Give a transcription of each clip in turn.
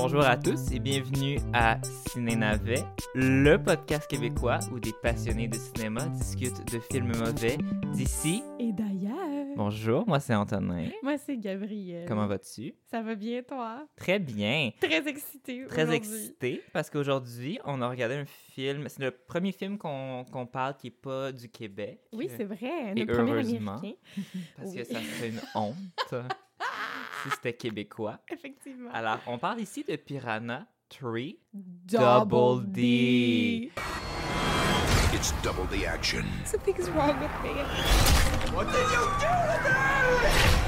Bonjour à tous et bienvenue à Ciné Navet, le podcast québécois où des passionnés de cinéma discutent de films mauvais d'ici Et d'ailleurs, Bonjour, moi c'est Antonin. moi c'est Gabriel. Comment vas-tu? Ça va bien toi? Très bien. Très excitée Très aujourd'hui. excité parce qu'aujourd'hui, on a regardé un film. C'est le premier film qu'on parle qui n'est pas du Québec. Oui, c'est vrai. Et Notre premier heureusement. américain. Parce Oui. que ça serait une honte si c'était québécois. Effectivement. Alors, on parle ici de Piranha 3. Double, Double D. D. It's double the action, Something's wrong with me.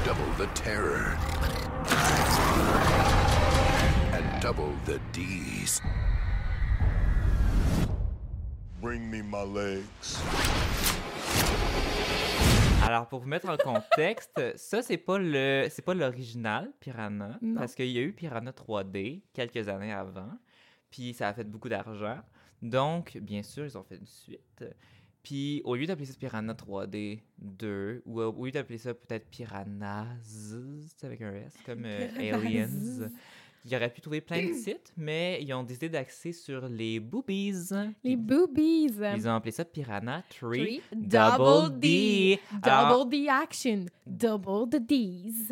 double the terror, and double the D's. Bring me my legs. Alors, pour vous mettre en contexte, ça, c'est pas le c'est pas l'original Piranha, Non. parce qu'il y a eu Piranha 3D quelques années avant, puis ça a fait beaucoup d'argent. Donc, bien sûr, ils ont fait une suite. Puis, au lieu d'appeler ça Piranha 3D 2, ou au lieu d'appeler ça peut-être Piranhas, avec un S, comme euh. Aliens, ils auraient pu trouver plein de sites, mais ils ont décidé d'axer sur les boobies. Les boobies. Ils ont appelé ça Piranha 3 Three, Double D. Double D action. Double the D's.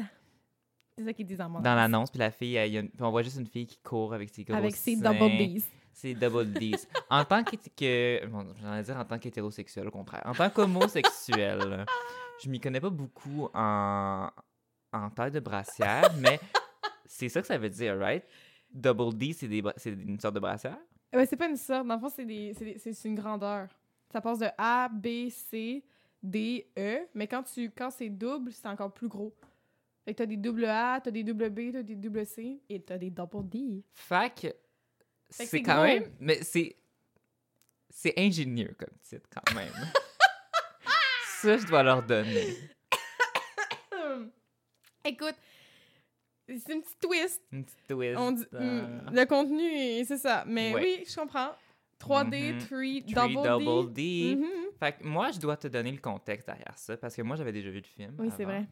C'est ça qu'ils disent en dans l'annonce, puis la fille, elle- une- puis on voit juste une fille qui court avec ses gros Avec ses seins. double D's. C'est double D's. en tant que, que bon, j'allais dire en tant qu'hétérosexuel, au contraire. En tant qu'homosexuel, je m'y connais pas beaucoup en, en taille de brassière, mais c'est ça que ça veut dire, right? Double D, c'est des bra- c'est une sorte de brassière? Ouais, c'est pas une sorte. Dans le fond, c'est des- c'est des- c'est- c'est une grandeur. Ça passe de A, B, C, D, E. Mais quand, tu, quand c'est double, c'est encore plus gros. Fait que t'as des double A, t'as des double B, t'as des double C et t'as des double D. Fait que c'est c'est quand gros. même. Mais c'est. C'est ingénieux comme titre, quand même. ça, je dois leur donner. Écoute, c'est une petite twist. Une petite twist. On dit- euh, hum, le contenu, c'est ça. Mais Ouais. oui, je comprends. 3D, Mhm. 3, Three double, double D. D. Mhm. Fait que moi, je dois te donner le contexte derrière ça parce que moi, j'avais déjà vu le film. Oui, c'est vrai.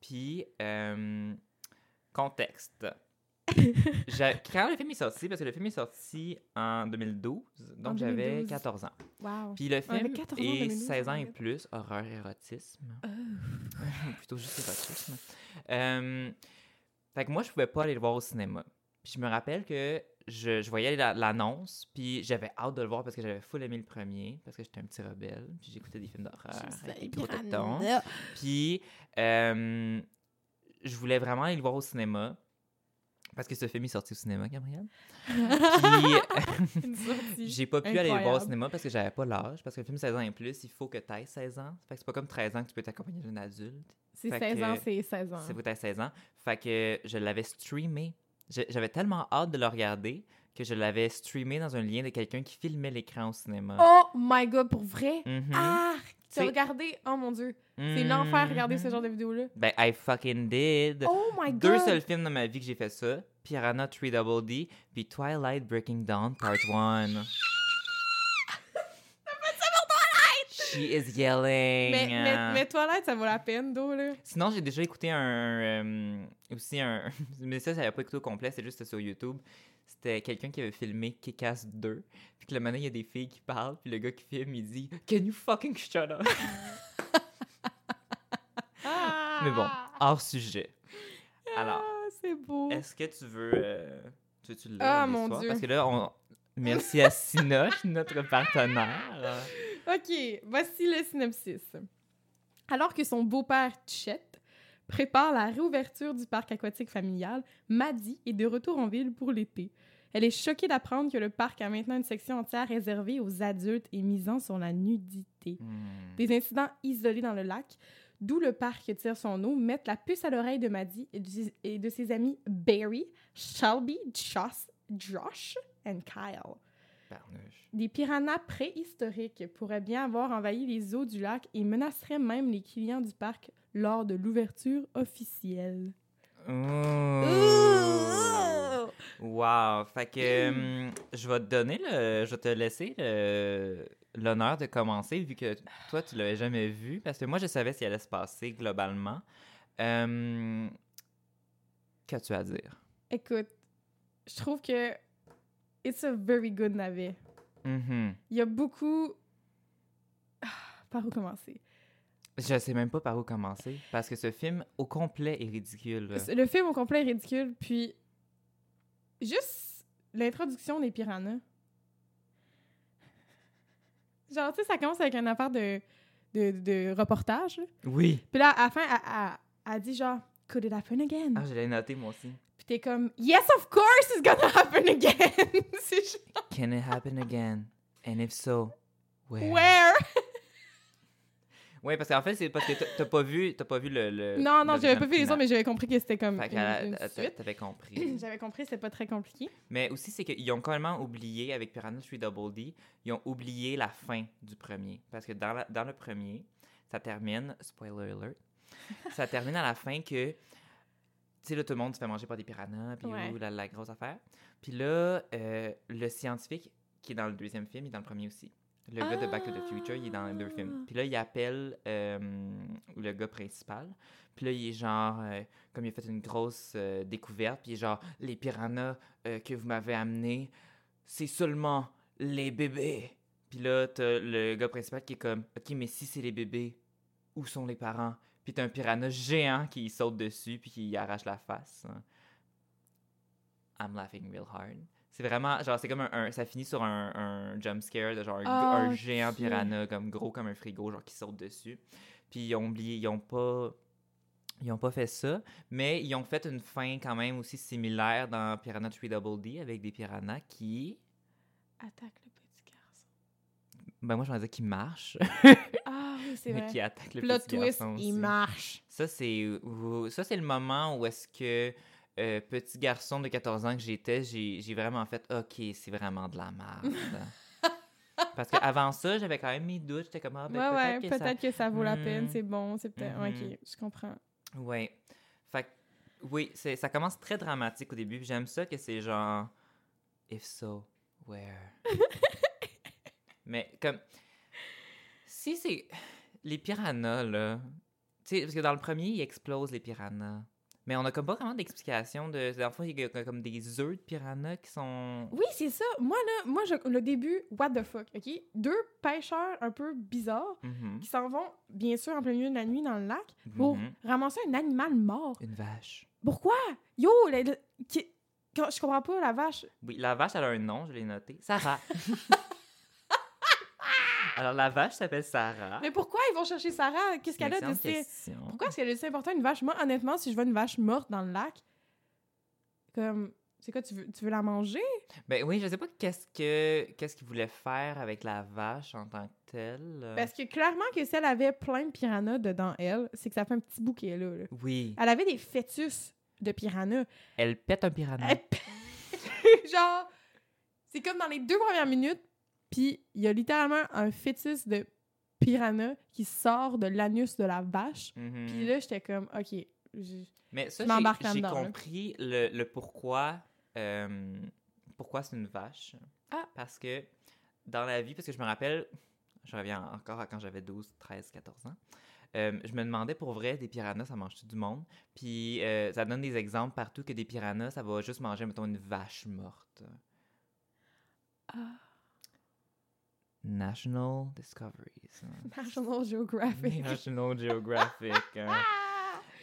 Puis, euh, contexte. Quand le film est sorti, parce que le film est sorti en 2012, donc j'avais 2012. 14 ans. Wow. Puis le film 14 ans en est 2012, 16 ans et plus, horreur, érotisme. Oh. Plutôt juste érotisme. Euh, fait que moi, je pouvais pas aller le voir au cinéma. Puis je me rappelle que je, je voyais la- l'annonce, puis j'avais hâte de le voir parce que j'avais full aimé le premier, parce que j'étais un petit rebelle, puis j'écoutais des films d'horreur avec des gros tétons. Puis euh, je voulais vraiment aller le voir au cinéma. Parce que ce film est sorti au cinéma, Gabriel. Puis j'ai pas pu aller le voir au cinéma parce que j'avais pas l'âge. Parce que le film 16 ans et plus, il faut que tu aies 16 ans. Fait que c'est pas comme 13 ans que tu peux t'accompagner d'un adulte. C'est Fait 16 ans, c'est 16 ans. C'est que t'aies 16 ans. Fait que je l'avais streamé. J'avais tellement hâte de le regarder que je l'avais streamé dans un lien de quelqu'un qui filmait l'écran au cinéma. Oh my god, pour vrai? Mhm. Ah! Tu as regardé? Oh mon dieu. C'est l'enfer regarder ce genre de vidéo-là. Ben, I fucking did. Oh my god! Deux seuls films dans ma vie que j'ai fait ça. Piranha 3 Double D, puis Twilight Breaking Dawn Part 1. She is yelling. Mais, mais, mais Twilight, ça vaut la peine, d'eau, là. Sinon, j'ai déjà écouté un. euh, aussi un. mais ça, ça n'avait pas écouté au complet, c'est juste sur YouTube. C'était quelqu'un qui avait filmé Kick-Ass 2. Puis que le moment, il y a des filles qui parlent, puis le gars qui filme, il dit Can you fucking shut up? mais bon, hors sujet. Alors, Ah, c'est beau. est-ce que tu veux. euh, tu veux-tu le lire, Ah, mon? Dieu. Parce que là, on. Merci à Sinoche, notre partenaire. OK, voici le synopsis. Alors que son beau-père, Chet, prépare la réouverture du parc aquatique familial, Maddie est de retour en ville pour l'été. Elle est choquée d'apprendre que le parc a maintenant une section entière réservée aux adultes et misant sur la nudité. Hmm. Des incidents isolés dans le lac, d'où le parc tire son eau, mettent la puce à l'oreille de Maddie et de, et de ses amis Barry, Shelby, Josh, Josh et Kyle. Barnouche. Des piranhas préhistoriques pourraient bien avoir envahi les eaux du lac et menaceraient même les clients du parc lors de l'ouverture officielle. Ouh. Wow! Fait que hum, je vais te donner le. Je vais te laisser l'honneur de commencer vu que toi tu l'avais jamais vu parce que moi je savais ce qui allait se passer globalement. Hum, Qu'as-tu à dire? Écoute, je trouve que it's a very good navet. Mhm. Il y a beaucoup. Ah, par où commencer? Je sais même pas par où commencer. Parce que ce film, au complet, est ridicule. Le film au complet est ridicule, puis juste l'introduction des piranhas. Genre, tu sais, ça commence avec une affaire de, de, de reportage. là. Oui. Puis là, à la fin, elle, elle- elle dit genre, Could it happen again? Ah, je l'ai noté, moi aussi. Puis t'es comme, Yes, of course, it's gonna happen again! C'est Can it happen again? And if so, where? Where? Oui, parce qu'en fait, c'est parce que t'as- pas vu, t'as pas vu le. le non, non, j'avais pas vu les autres, mais j'avais compris que c'était comme Fait t'a- suite. t'avais compris. J'avais compris, c'était pas très compliqué. Mais aussi, c'est qu'ils ont carrément oublié, avec Piranha 3 Double D, ils ont oublié la fin du premier. Parce que dans, la- dans le premier, ça termine, spoiler alert, ça termine à la fin que, tu sais, là, tout le monde se fait manger par des piranhas, puis Ouais. la, la grosse affaire. Puis là, euh, le scientifique, qui est dans le deuxième film, il est dans le premier aussi. Le gars de Back to the Future, il est dans les deux films. Ah. Puis là, il appelle euh, le gars principal. Puis là, il est genre, euh, comme il a fait une grosse euh, découverte, puis il est genre, les piranhas que vous m'avez amenés, c'est seulement les bébés. Puis là, t'as le gars principal qui est comme, ok, mais si c'est les bébés, où sont les parents? Puis t'as un piranha géant qui saute dessus, puis qui arrache la face. I'm laughing real hard. C'est vraiment, genre, c'est comme un, un- ça finit sur un, un jump scare de genre un, Ah, un géant piranha, comme gros comme un frigo, genre qui saute dessus. Puis ils ont oublié, ils ont pas, ils ont pas fait ça, mais ils ont fait une fin quand même aussi similaire dans Piranha 3 Double D avec des piranhas qui, Attaque le petit garçon. ben moi je pensais qu'ils marchent, Ah oui, c'est mais vrai. qui attaquent le Plot petit twist, garçon il aussi. marche. Ça, c'est où- ça c'est le moment où est-ce que euh, petit garçon de 14 ans que j'étais, j'ai vraiment fait OK, c'est vraiment de la merde. Parce qu'avant ça, j'avais quand même mes doutes, j'étais comme ah, ben, ouais, ouais, peut-être que ça- peut-être que ça vaut la Hmm. peine, c'est bon, c'est peut-être... Mhm. Ok, je comprends. Ouais. Fait oui, ça commence très dramatique au début, j'aime ça que c'est genre if so, where? Mais comme si c'est les piranhas là, tu sais parce que dans le premier, ils explosent les piranhas. Mais on a comme pas vraiment d'explication de dans le fond, il y a comme des œufs de piranhas qui sont Oui, c'est ça. Moi, là, moi, je- le début, what the fuck, OK? Deux pêcheurs un peu bizarres Mhm. qui s'en vont, bien sûr, en plein milieu de la nuit dans le lac pour Mhm. ramasser un animal mort. une vache. Pourquoi? Yo, le- le- je comprends pas, la vache. Oui, la vache elle a un nom, je l'ai noté. Sarah. Alors la vache s'appelle Sarah. Mais pourquoi ils vont chercher Sarah? Qu'est-ce qu'elle a de si... Pourquoi est-ce qu'elle est si important une vache? Moi, honnêtement, si je vois une vache morte dans le lac, comme... C'est quoi, tu veux, tu veux la manger? Ben oui, je sais pas qu'est-ce que qu'est-ce qu'il voulait faire avec la vache en tant que telle. Parce que clairement que si elle avait plein de piranhas dedans elle, c'est que ça fait un petit est là, là. Oui, Elle avait des fœtus de piranhas. elle pète un piranha. Elle p- Genre, c'est comme dans les deux premières minutes, puis il y a littéralement un fœtus de piranha qui sort de l'anus de la vache. Mhm. Puis là, j'étais comme, OK. je- Mais ça, j'ai- compris le, le pourquoi. euh, pourquoi c'est une vache. Ah. Parce que dans la vie, parce que je me rappelle, je reviens encore à quand j'avais 12, 13, 14 ans. euh, je me demandais pour vrai, des piranhas, ça mange tout du monde? Puis euh, ça donne des exemples partout que des piranhas, ça va juste manger, mettons, une vache morte. Ah. National Discoveries. National Geographic. National Geographic. hein. Ah!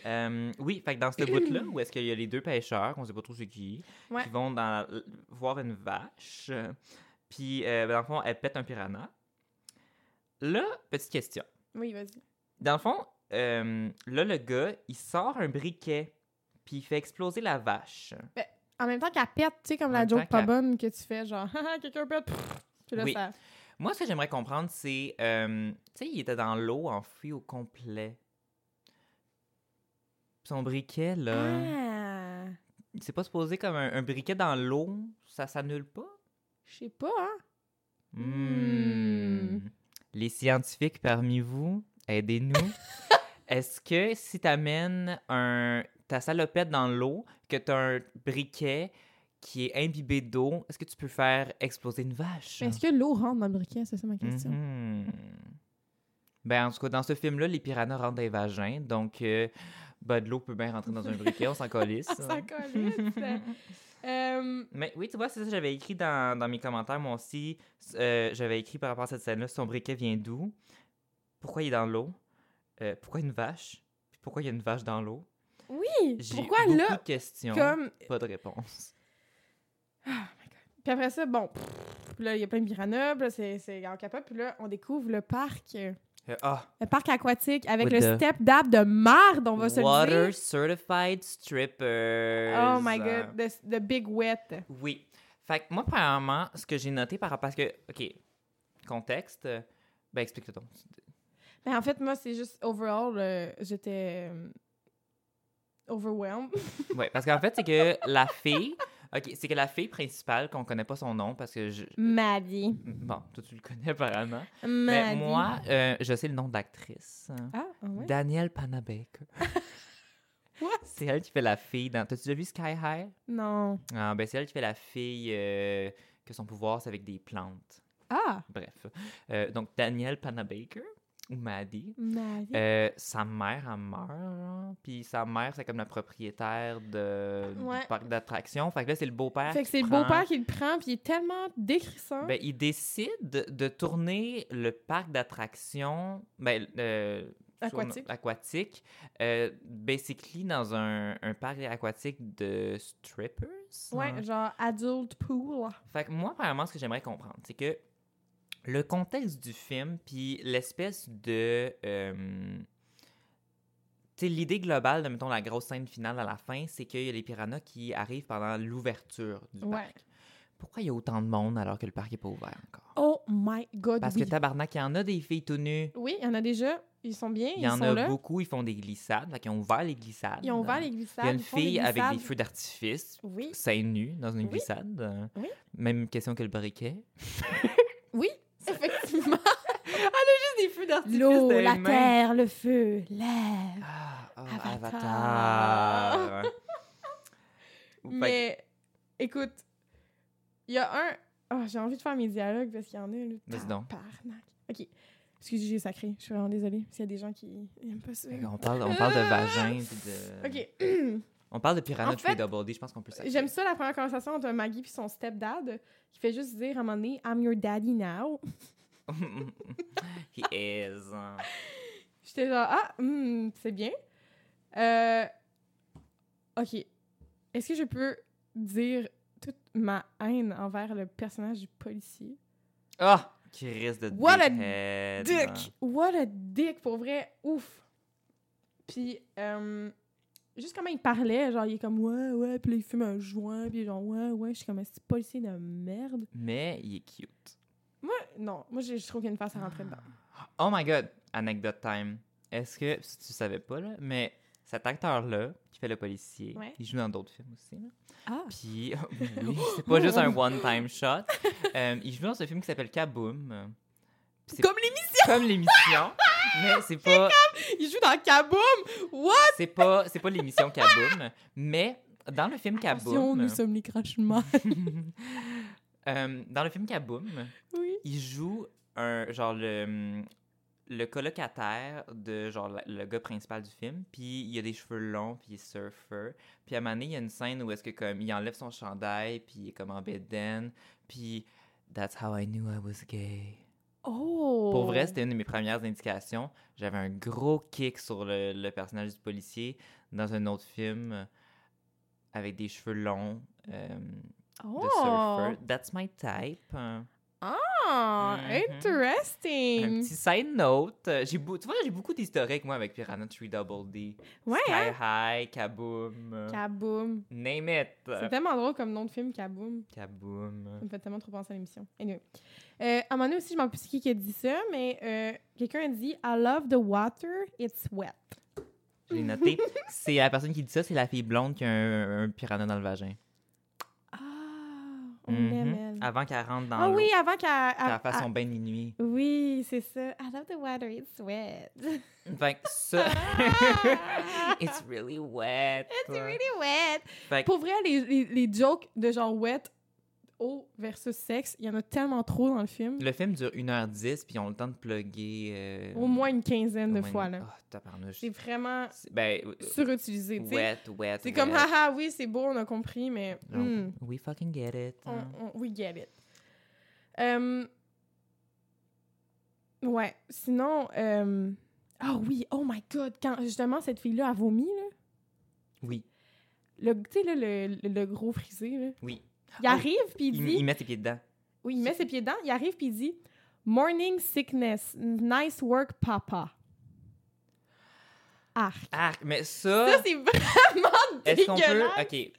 Euh, oui, fait que dans ce bout-là, où est-ce qu'il y a les deux pêcheurs, on sait pas trop c'est qui, Ouais. qui vont dans, voir une vache, puis euh, ben, dans le fond, elle pète un piranha. Là, petite question. Oui, vas-y. Dans le fond, euh, là, le gars, il sort un briquet, puis il fait exploser la vache. En même temps qu'elle pète, tu sais, comme En la joke pas bonne que tu fais, genre, quelqu'un pète, pfff. Puis là, Oui. ça... Moi, ce que j'aimerais comprendre, c'est, euh, tu sais, il était dans l'eau, enfoui au complet. Son briquet, là, Ah! c'est pas supposé comme un, un briquet dans l'eau, ça s'annule pas? Je sais pas, hein? Hmm. Les scientifiques parmi vous, aidez-nous. Est-ce que si t'amènes un, ta salopette dans l'eau, que t'as un briquet qui est imbibé d'eau, est-ce que tu peux faire exploser une vache? Est-ce que l'eau rentre dans le briquet? C'est ça ma question. Mhm. Ben, en tout cas, dans ce film-là, les piranhas rentrent dans les vagins, donc euh, ben, de l'eau peut bien rentrer dans un briquet, on s'en calisse. Ah, ça calisse. Euh, Mais oui, tu vois, c'est ça, j'avais écrit dans, dans mes commentaires, moi aussi. euh, j'avais écrit par rapport à cette scène-là, son briquet vient d'où? Pourquoi il est dans l'eau? Euh, pourquoi une vache? Puis pourquoi il y a une vache dans l'eau? oui, J'ai pourquoi beaucoup là, de questions, comme... pas de réponse. Puis après ça, bon, pff, là, il y a plein de piranhas, puis là, c'est c'est en puis là, on découvre le parc, euh, Ah, le parc aquatique avec With le the step dab de marde, on va se le Water dire. Certified Strippers. Oh my god, the, the big wet. Oui. Fait que moi, premièrement, ce que j'ai noté par rapport à ce que. OK. Contexte. Ben, explique-le donc. Ben, en fait, moi, c'est juste, overall, euh, j'étais euh, overwhelmed. Ouais, parce qu'en fait, c'est que la fille. OK, c'est que la fille principale, qu'on connaît pas son nom parce que je. Maddie. Bon, toi, tu le connais apparemment. Maddie. Mais moi, euh, je sais le nom de l'actrice. Ah, ah ouais? Danielle Panabaker. What? C'est elle qui fait la fille dans. T'as-tu déjà vu Sky High? Non. Ah, ben, c'est elle qui fait la fille euh, que son pouvoir, c'est avec des plantes. Ah, Bref. Euh, donc, Danielle Panabaker, ou Maddie. Maddie. Euh, sa mère, elle meurt. Puis sa mère, c'est comme la propriétaire de, Ouais. du parc d'attractions. Fait que là, c'est le beau-père. fait que c'est le beau-père qui le prend, puis il est tellement décrissant. Ben, il décide de tourner le parc d'attractions ben, euh, Aquatique. aquatique euh, basically dans un, un parc aquatique de strippers. ouais, hein. genre adult pool. Fait que moi, premièrement, ce que j'aimerais comprendre, c'est que le contexte du film, puis l'espèce de. euh, tu sais, l'idée globale de, mettons, la grosse scène finale à la fin, c'est qu'il y a les piranhas qui arrivent pendant l'ouverture du Ouais. parc. Pourquoi il y a autant de monde alors que le parc n'est pas ouvert encore? Oh my god, Parce oui. que tabarnak, il y en a des filles tout nues. Oui, il y en a déjà. Ils sont bien, Il ils y en sont a là. beaucoup, ils font des glissades. Fait qu'ils ont ouvert les glissades. Ils ont ouvert les glissades. Il y a une ils fille avec des feux d'artifice, Oui, seins nus, dans une Oui. glissade. Oui. Même question que le briquet. oui, effectivement. Juste des feux d'artifice. L'eau, la terre, le feu, l'air. Ah, oh, Avatar. Avatar. Mais écoute, il y a un. Oh, j'ai envie de faire mes dialogues parce qu'il y en a. Vas-y donc. Ok. Excusez, j'ai sacré. Je suis vraiment désolée s'il y a des gens qui n'aiment pas ça. qu'on parle, on parle de vagin. de... Ok. On parle de piranha En fait, Double D. Je pense qu'on peut J'aime ça la première conversation entre Maggie et son stepdad qui fait juste dire à un moment donné I'm your daddy now. He is. hein. J'étais genre Ah, hmm, c'est bien. Euh, ok. Est-ce que je peux dire toute ma haine envers le personnage du policier? Ah! Qui risque de What a. Dick! What a dick! Pour vrai, ouf! Puis, euh, juste comment il parlait, genre, il est comme ouais, ouais, puis là, il fume un joint, puis genre, ouais, ouais, je suis comme un petit policier de merde? Mais il est cute. Moi, non, moi, je trouve qu'il y a une face à rentrer dedans. Oh my god! Anecdote time. Est-ce que, si tu savais pas, là, mais cet acteur-là, qui fait le policier, Ouais. il joue dans d'autres films aussi, là. Ah! Puis, oui, c'est pas juste un one-time shot. Euh, il joue dans ce film qui s'appelle Kaboom. C'est Comme l'émission! comme l'émission, mais c'est pas, Il joue dans Kaboom! What? c'est pas, c'est pas l'émission Kaboom, mais dans le film Attention, Kaboom, nous sommes les crachements. euh, dans le film Kaboom, oui. il joue un genre le le colocataire de genre le gars principal du film puis il a des cheveux longs puis il est surfer puis à un moment donné il y a une scène où est-ce que comme il enlève son chandail puis il est comme en bedaine puis that's how I knew I was gay Oh! pour vrai c'était une de mes premières indications j'avais un gros kick sur le, le personnage du policier dans un autre film euh, avec des cheveux longs euh, oh. de surfer that's my type Ah, Mhm. interesting! Un petit side note, euh, j'ai beau- tu vois, j'ai beaucoup d'historiques, moi, avec Piranha 3 Double D. Ouais, Sky hein? High, Kaboom, Kaboom. name it. C'est tellement drôle comme nom de film, Kaboom. Kaboom. Ça me fait tellement trop penser à l'émission. Anyway. Euh, à un moment donné aussi, je m'en plus qui qui a dit ça, mais euh, quelqu'un a dit I love the water, it's wet. Je l'ai noté. c'est la personne qui dit ça, c'est la fille blonde qui a un, un piranha dans le vagin. Mhm. l'aime. Avant qu'elle rentre dans Ah oui, avant qu'elle. qu'elle elle- fasse son bain de minuit. Oui, c'est ça. I love the water, it's wet. Fait que ça... It's really wet. it's really wet. Fait que- Pour vrai, les, les, les jokes de genre wet eau versus sexe, il y en a tellement trop dans le film. Le film dure 1h10, puis ils ont le temps de plugger. euh, Au moins une quinzaine de fois, une- là. Ah. C'est vraiment Ben, euh, surutilisé, sais. wet, wet. C'est comme, wet. haha, oui, c'est beau, on a compris, mais... Hmm, We fucking get it. on, hein. on- we get it. Euh, ouais, sinon... euh, Ah oui, oh my God, quand justement cette fille-là a vomi, là, Oui, le, tu sais, là, le, le, le gros frisé, là, oui. Il arrive, puis il Il, dit... il met ses pieds dedans. Oui, il met ses pieds dedans, il arrive, puis il dit « Morning sickness, nice work, papa. » Arc. Ah, mais ça, Ça, c'est vraiment est-ce qu'on peut... OK,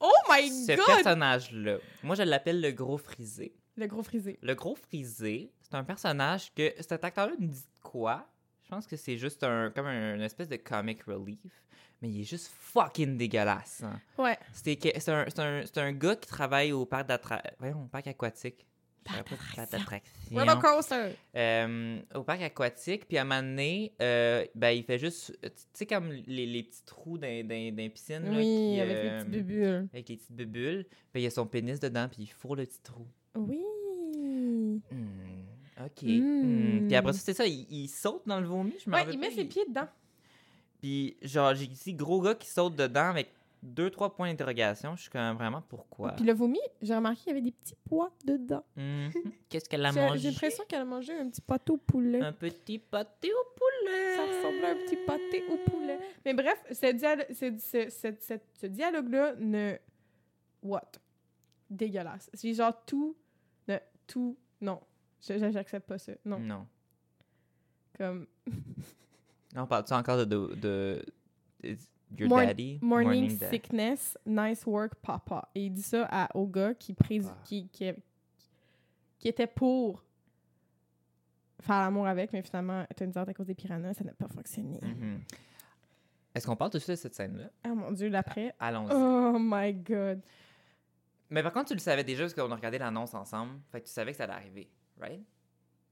Oh my ce God! personnage-là, moi, je l'appelle le gros frisé. Le gros frisé. Le gros frisé, c'est un personnage que cet acteur-là nous dit quoi? Je pense que c'est juste un comme un, une espèce de comic relief, mais il est juste fucking dégueulasse. hein. Ouais. C'est un, un, un gars qui travaille au parc d'attraction. Voyons, au parc aquatique. Parc d'attraction. d'attraction. Roller coaster. Euh, au parc aquatique, puis à un moment donné, euh, ben, il fait juste, tu sais, comme les, les petits trous dans les piscines. là, Oui, qui, avec les euh, petits bubules. Avec les petites bulles. Puis il y a son pénis dedans, puis il fourre le petit trou. Oui. Hmm, ok. Hmm. Hmm. Puis après ça, c'est ça, il, il saute dans le vomi. Je me Ouais, il met pas, ses pieds dedans. Puis genre, j'ai ici gros gars qui saute dedans avec deux, trois points d'interrogation. Je suis quand même vraiment pourquoi? Puis le vomi, j'ai remarqué qu'il y avait des petits pois dedans. Mhm. Qu'est-ce qu'elle a mangé? j'ai l'impression qu'elle a mangé un petit pâté au poulet. Un petit pâté au poulet. Ça ressemble à un petit pâté au poulet. Mais bref, ce, dialo- ce- ce- ce- ce- ce dialogue-là ne... What? Dégueulasse. C'est genre tout... Ne, tout... Non. J'accepte pas ça. Non. Non. Comme... On parle-tu encore de, de, Your daddy? Morning, dad. sickness, nice work, papa. Et il dit ça à, au gars qui, Papa. qui, qui, qui était pour faire l'amour avec, mais finalement, Hawk, à cause des piranhas, ça n'a pas fonctionné. Mhm. Est-ce qu'on parle tout de suite de cette scène-là? Oh mon Dieu, l'après. Allons-y. Oh my God. Mais par contre, tu le savais déjà parce qu'on a regardé l'annonce ensemble. Fait que tu savais que ça allait arriver, right?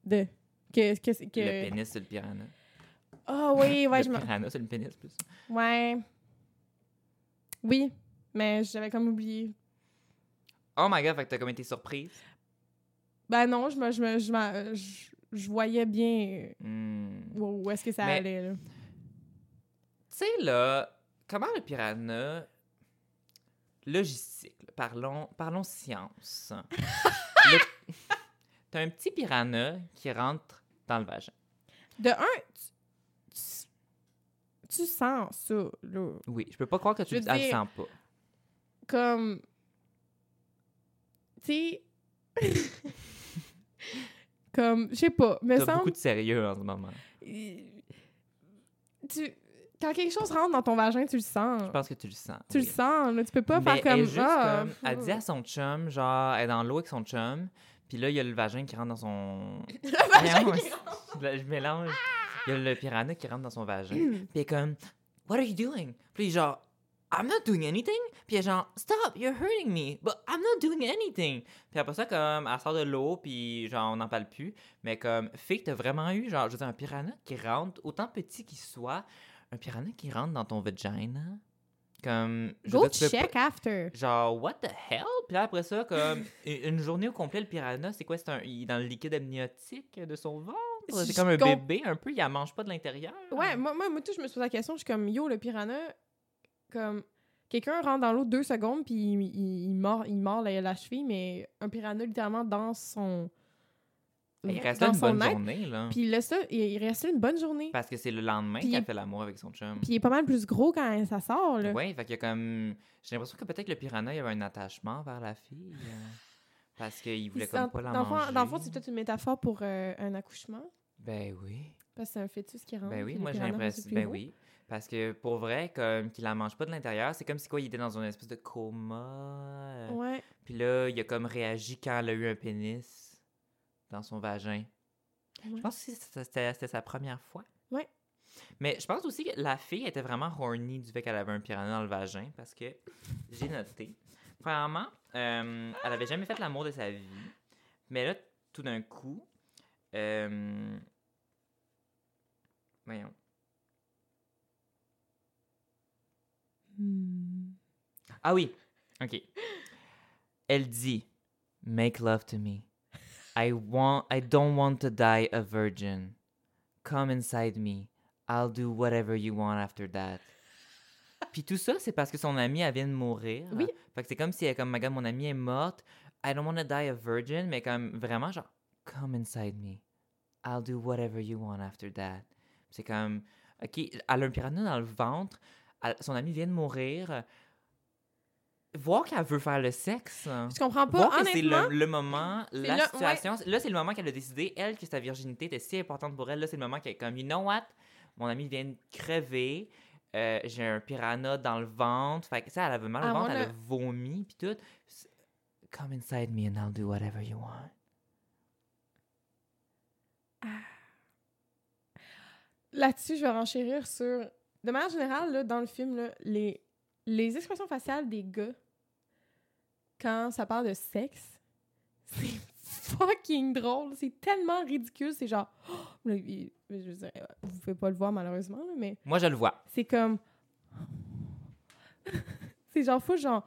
De... Que, que, que... Le pénis sur le piranha. Oh oui, ouais, le je me... piranha sur le pénis, plus. Ouais. Oui, mais j'avais comme oublié. Oh my god, fait que t'as comme été surprise? Ben non, je me, je me, je, me- je, je voyais bien Hmm. où, est-ce que ça Mais- allait, là. Tu sais, là, comment le piranha. Logistique, là, parlons, parlons science. Le- T'as un petit piranha qui rentre dans le vagin. De un, tu, tu, tu sens ça, là. Oui, je peux pas croire que tu le sens pas. Comme. Tu sais. comme, je sais pas, T'as semble. beaucoup de sérieux en ce moment. Tu, quand quelque chose rentre dans ton vagin, tu le sens. Je pense que tu le sens. Tu oui. le sens, là. Tu peux pas Mais faire comme. elle, juste ah, comme- elle dit à son chum, genre, elle est dans l'eau avec son chum, puis là, il y a le vagin qui rentre dans son... Le vagin je, je mélange. Il y a le piranha qui rentre dans son vagin, puis elle est comme, « What are you doing? » Puis il genre, « I'm not doing anything. » Puis elle genre, « Stop, you're hurting me, but I'm not doing anything. » Puis après ça, comme, elle sort de l'eau, puis genre, on n'en parle plus. Mais comme, fille, t'as vraiment eu, genre, je veux dire, un piranha qui rentre, autant petit qu'il soit, un piranha qui rentre dans ton vagina? Comme, Go dire, peux check after. Genre, what the hell? Puis là, après ça, comme une journée au complet, le piranha, c'est quoi? C'est un, il est dans le liquide amniotique de son ventre? C'est comme un bébé, un peu, il la mange pas de l'intérieur. Ouais, moi, moi, moi, tout, je me suis posé la question. Je suis comme, yo, le piranha, comme, quelqu'un rentre dans l'eau deux secondes, puis il, il, il mord, il mord la, la cheville, mais un piranha, littéralement, dans son. Il dans là une son bonne journée, là. Puis là, ça, il, il reste là une bonne journée. Parce que c'est le lendemain Puis il- qu'elle fait l'amour avec son chum. Puis il est pas mal plus gros quand ça sort, là. Ouais, fait qu'il y a comme. J'ai l'impression que peut-être le piranha, il avait un attachement vers la fille. euh, parce qu'il voulait comme pas la dans, le fond- manger. dans le fond, c'est peut-être une métaphore pour euh, un accouchement. Ben oui. Parce que c'est un fœtus qui rentre. Ben oui, puis le moi j'ai piranha, l'impression. plus Ben gros. oui. Parce que pour vrai, comme qu'il la mange pas de l'intérieur, c'est comme si quoi, il était dans une espèce de coma. euh, Ouais. Puis là, il a comme réagi quand elle a eu un pénis dans son vagin. Ouais. Je pense que c'était sa première fois. Ouais. Mais je pense aussi que la fille était vraiment horny du fait qu'elle avait un piranha dans le vagin parce que j'ai noté. Premièrement, euh, elle avait jamais fait l'amour de sa vie. Mais là, tout d'un coup, euh, voyons. Hmm. Ah oui, ok. Elle dit Make love to me. I want I don't want to die a virgin. Come inside me. I'll do whatever you want after that. Puis tout ça, c'est parce que son amie, elle vient de mourir. Oui. Fait que c'est comme si elle comme, regarde, mon amie est morte. I don't want to die a virgin, mais comme vraiment genre, come inside me. I'll do whatever you want after that. C'est comme, ok, elle a un piranha dans le ventre. elle- son amie vient de mourir. Voir qu'elle veut faire le sexe. Je comprends pas, Voir c'est le, le moment, la situation. Là, c'est le moment qu'elle a décidé, elle, que sa virginité était si importante pour elle. Là, c'est le moment qu'elle est comme, you know what? Mon ami vient de crever. euh, J'ai un piranha dans le ventre. Fait que ça, elle avait mal au I ventre, elle a vomi, puis tout. Come inside me and I'll do whatever you want. Là-dessus, je vais renchérir sur. De manière générale, là, dans le film, là, les, les expressions faciales des gars, quand ça parle de sexe, c'est fucking drôle. C'est tellement ridicule. C'est genre. Oh! Je veux dire, euh, vous pouvez pas le voir malheureusement, mais Moi, je le vois. c'est comme. c'est genre fou, genre.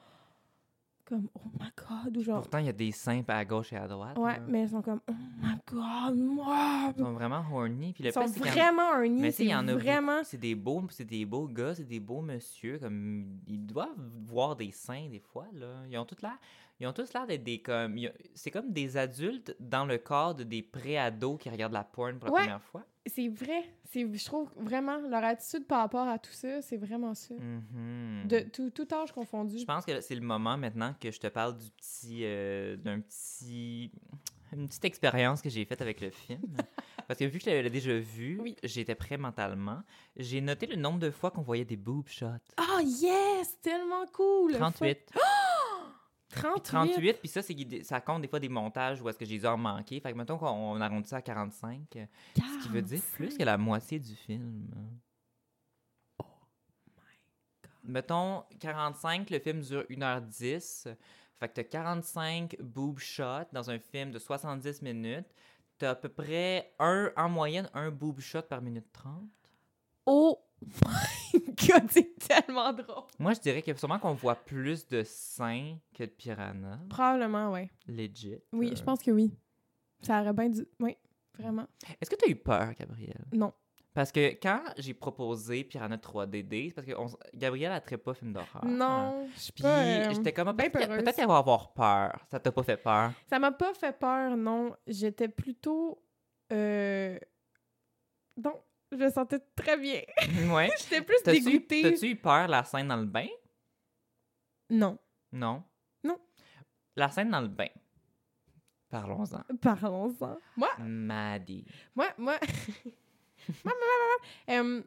Comme, oh my god, ou genre. Pourtant, il y a des seins à gauche et à droite. Ouais, là. mais ils sont comme, oh my god, moi. Ils sont vraiment horny. Puis le Ils sont pire, en- vraiment un Mais tu il y en a vraiment. C'est des beaux, c'est des beaux gars, c'est des beaux monsieur. Comme ils doivent voir des seins des fois là. Ils ont tous l'air, ils ont tous l'air d'être des comme, c'est comme des adultes dans le corps de des pré-ados qui regardent la porn pour la Ouais. première fois. C'est vrai. C'est, je trouve vraiment leur attitude par rapport à tout ça, c'est vraiment ça. Mhm. De tout, tout âge confondu. Je pense que c'est le moment maintenant que je te parle du petit, euh, d'un petit, une petite expérience que j'ai faite avec le film. Parce que vu que je l'avais déjà vu, Oui. j'étais prêt mentalement. J'ai noté le nombre de fois qu'on voyait des boob shots. Ah yes! Tellement cool! 38. Fuck. 38! 38, puis ça, c'est ça compte des fois des montages où est-ce que j'ai dû en manquer. Fait que mettons qu'on on arrondit ça à 45, euh, ce qui veut dire plus que la moitié du film. Oh Mettons 45, le film dure 1h10. Fait que t'as 45 boob shots dans un film de 70 minutes. T'as à peu près un, en moyenne un boob shot par minute 30. Oh my c'est tellement drôle! Moi, je dirais que sûrement qu'on voit plus de seins que de piranha. Probablement, ouais. Legit. Oui, Euh, je pense que oui. Ça aurait bien dû. Oui, vraiment. Est-ce que tu as eu peur, Gabrielle? Non. Parce que quand j'ai proposé Piranha 3DD, c'est parce que on Gabrielle a très pas film d'horreur. non, je suis Puis pas. euh, j'étais comme, ben peut-être peut-être qu'elle va avoir peur. Ça t'a pas fait peur? Ça m'a pas fait peur, non. J'étais plutôt. Euh... Non, je me sentais très bien. ouais. J'étais plus T'as-tu dégoûtée. t'as-tu eu peur la scène dans le bain? Non. Non? Non. La scène dans le bain. Parlons-en. Parlons-en. Moi, Maddie. moi, moi. moi, moi, moi, moi. Euh,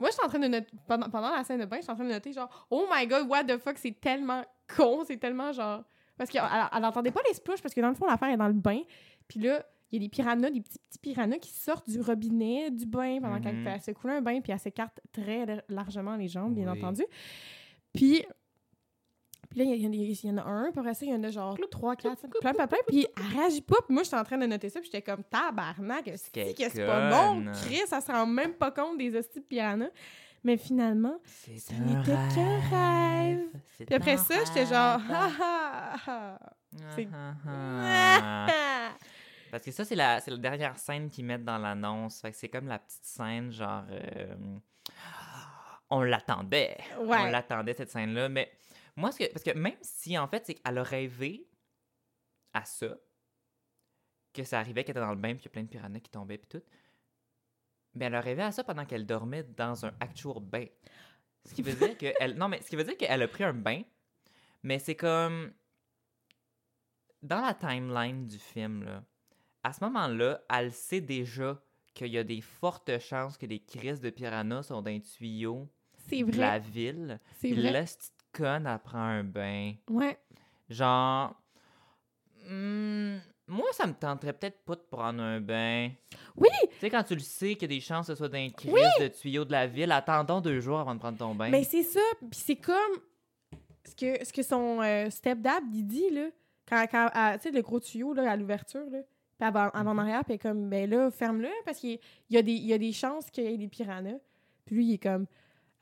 moi, je suis en train de noter. Pendant, pendant la scène de bain, je suis en train de noter genre, oh my god, what the fuck, c'est tellement con, c'est tellement genre. Parce qu'elle elle entendait pas les splouches, parce que dans le fond, l'affaire est dans le bain. Puis là, il y a des piranhas, des petits, petits piranhas qui sortent du robinet du bain pendant qu'elle Mhm. fait elle se coule un bain, puis elle s'écarte très lar- largement les jambes, bien Oui. entendu. Puis. Puis là, il y, en a- il y en a un, puis après ça, il y en a genre 3, 4, 5, plein, plein, plein. Puis elle réagit pas. Puis moi, j'étais en train de noter ça, puis j'étais comme tabarnak, Qu'elle que c'est pas bon? Chris, ça se rend même pas compte des hosties de piranhas. Mais finalement, C'est Ce n'était qu'un rêve. C'est puis après ça, j'étais genre, ha ha ha. c'est-. Parce que ça, c'est la, c'est la dernière scène qu'ils mettent dans l'annonce. Fait que c'est comme la petite scène, genre. euh, on l'attendait. On l'attendait, cette scène-là. Mais moi, ce que, parce que même si, en fait, c'est qu'elle a rêvé à ça, que ça arrivait qu'elle était dans le bain, puis qu'il y a plein de piranhas qui tombaient, puis tout. Mais elle a rêvé à ça pendant qu'elle dormait dans un actual bain. Ce qui veut dire non mais ce qui veut dire qu'elle a pris un bain, mais c'est comme dans la timeline du film là. À ce moment-là, elle sait déjà qu'il y a des fortes chances que les crises de piranha sont tuyaux C'est de la ville. C'est Puis vrai. là, cette petite conne, elle prend un bain. Ouais. Genre, hmm, moi, ça me tenterait peut-être pas de prendre un bain. Oui! Tu sais, quand tu le sais qu'il y a des chances que ce soit dans les crises de tuyaux de la ville, attendons deux jours avant de prendre ton bain. Mais c'est ça. Puis c'est comme ce que, ce que son euh, stepdad il dit, là. Quand, quand tu sais, le gros tuyau, là, à l'ouverture, là. Puis avant, avant en Mhm. arrière, puis elle est comme, ben là, ferme-le, parce qu'il y a des, il y a des chances qu'il y ait des piranhas. Puis lui, il est comme,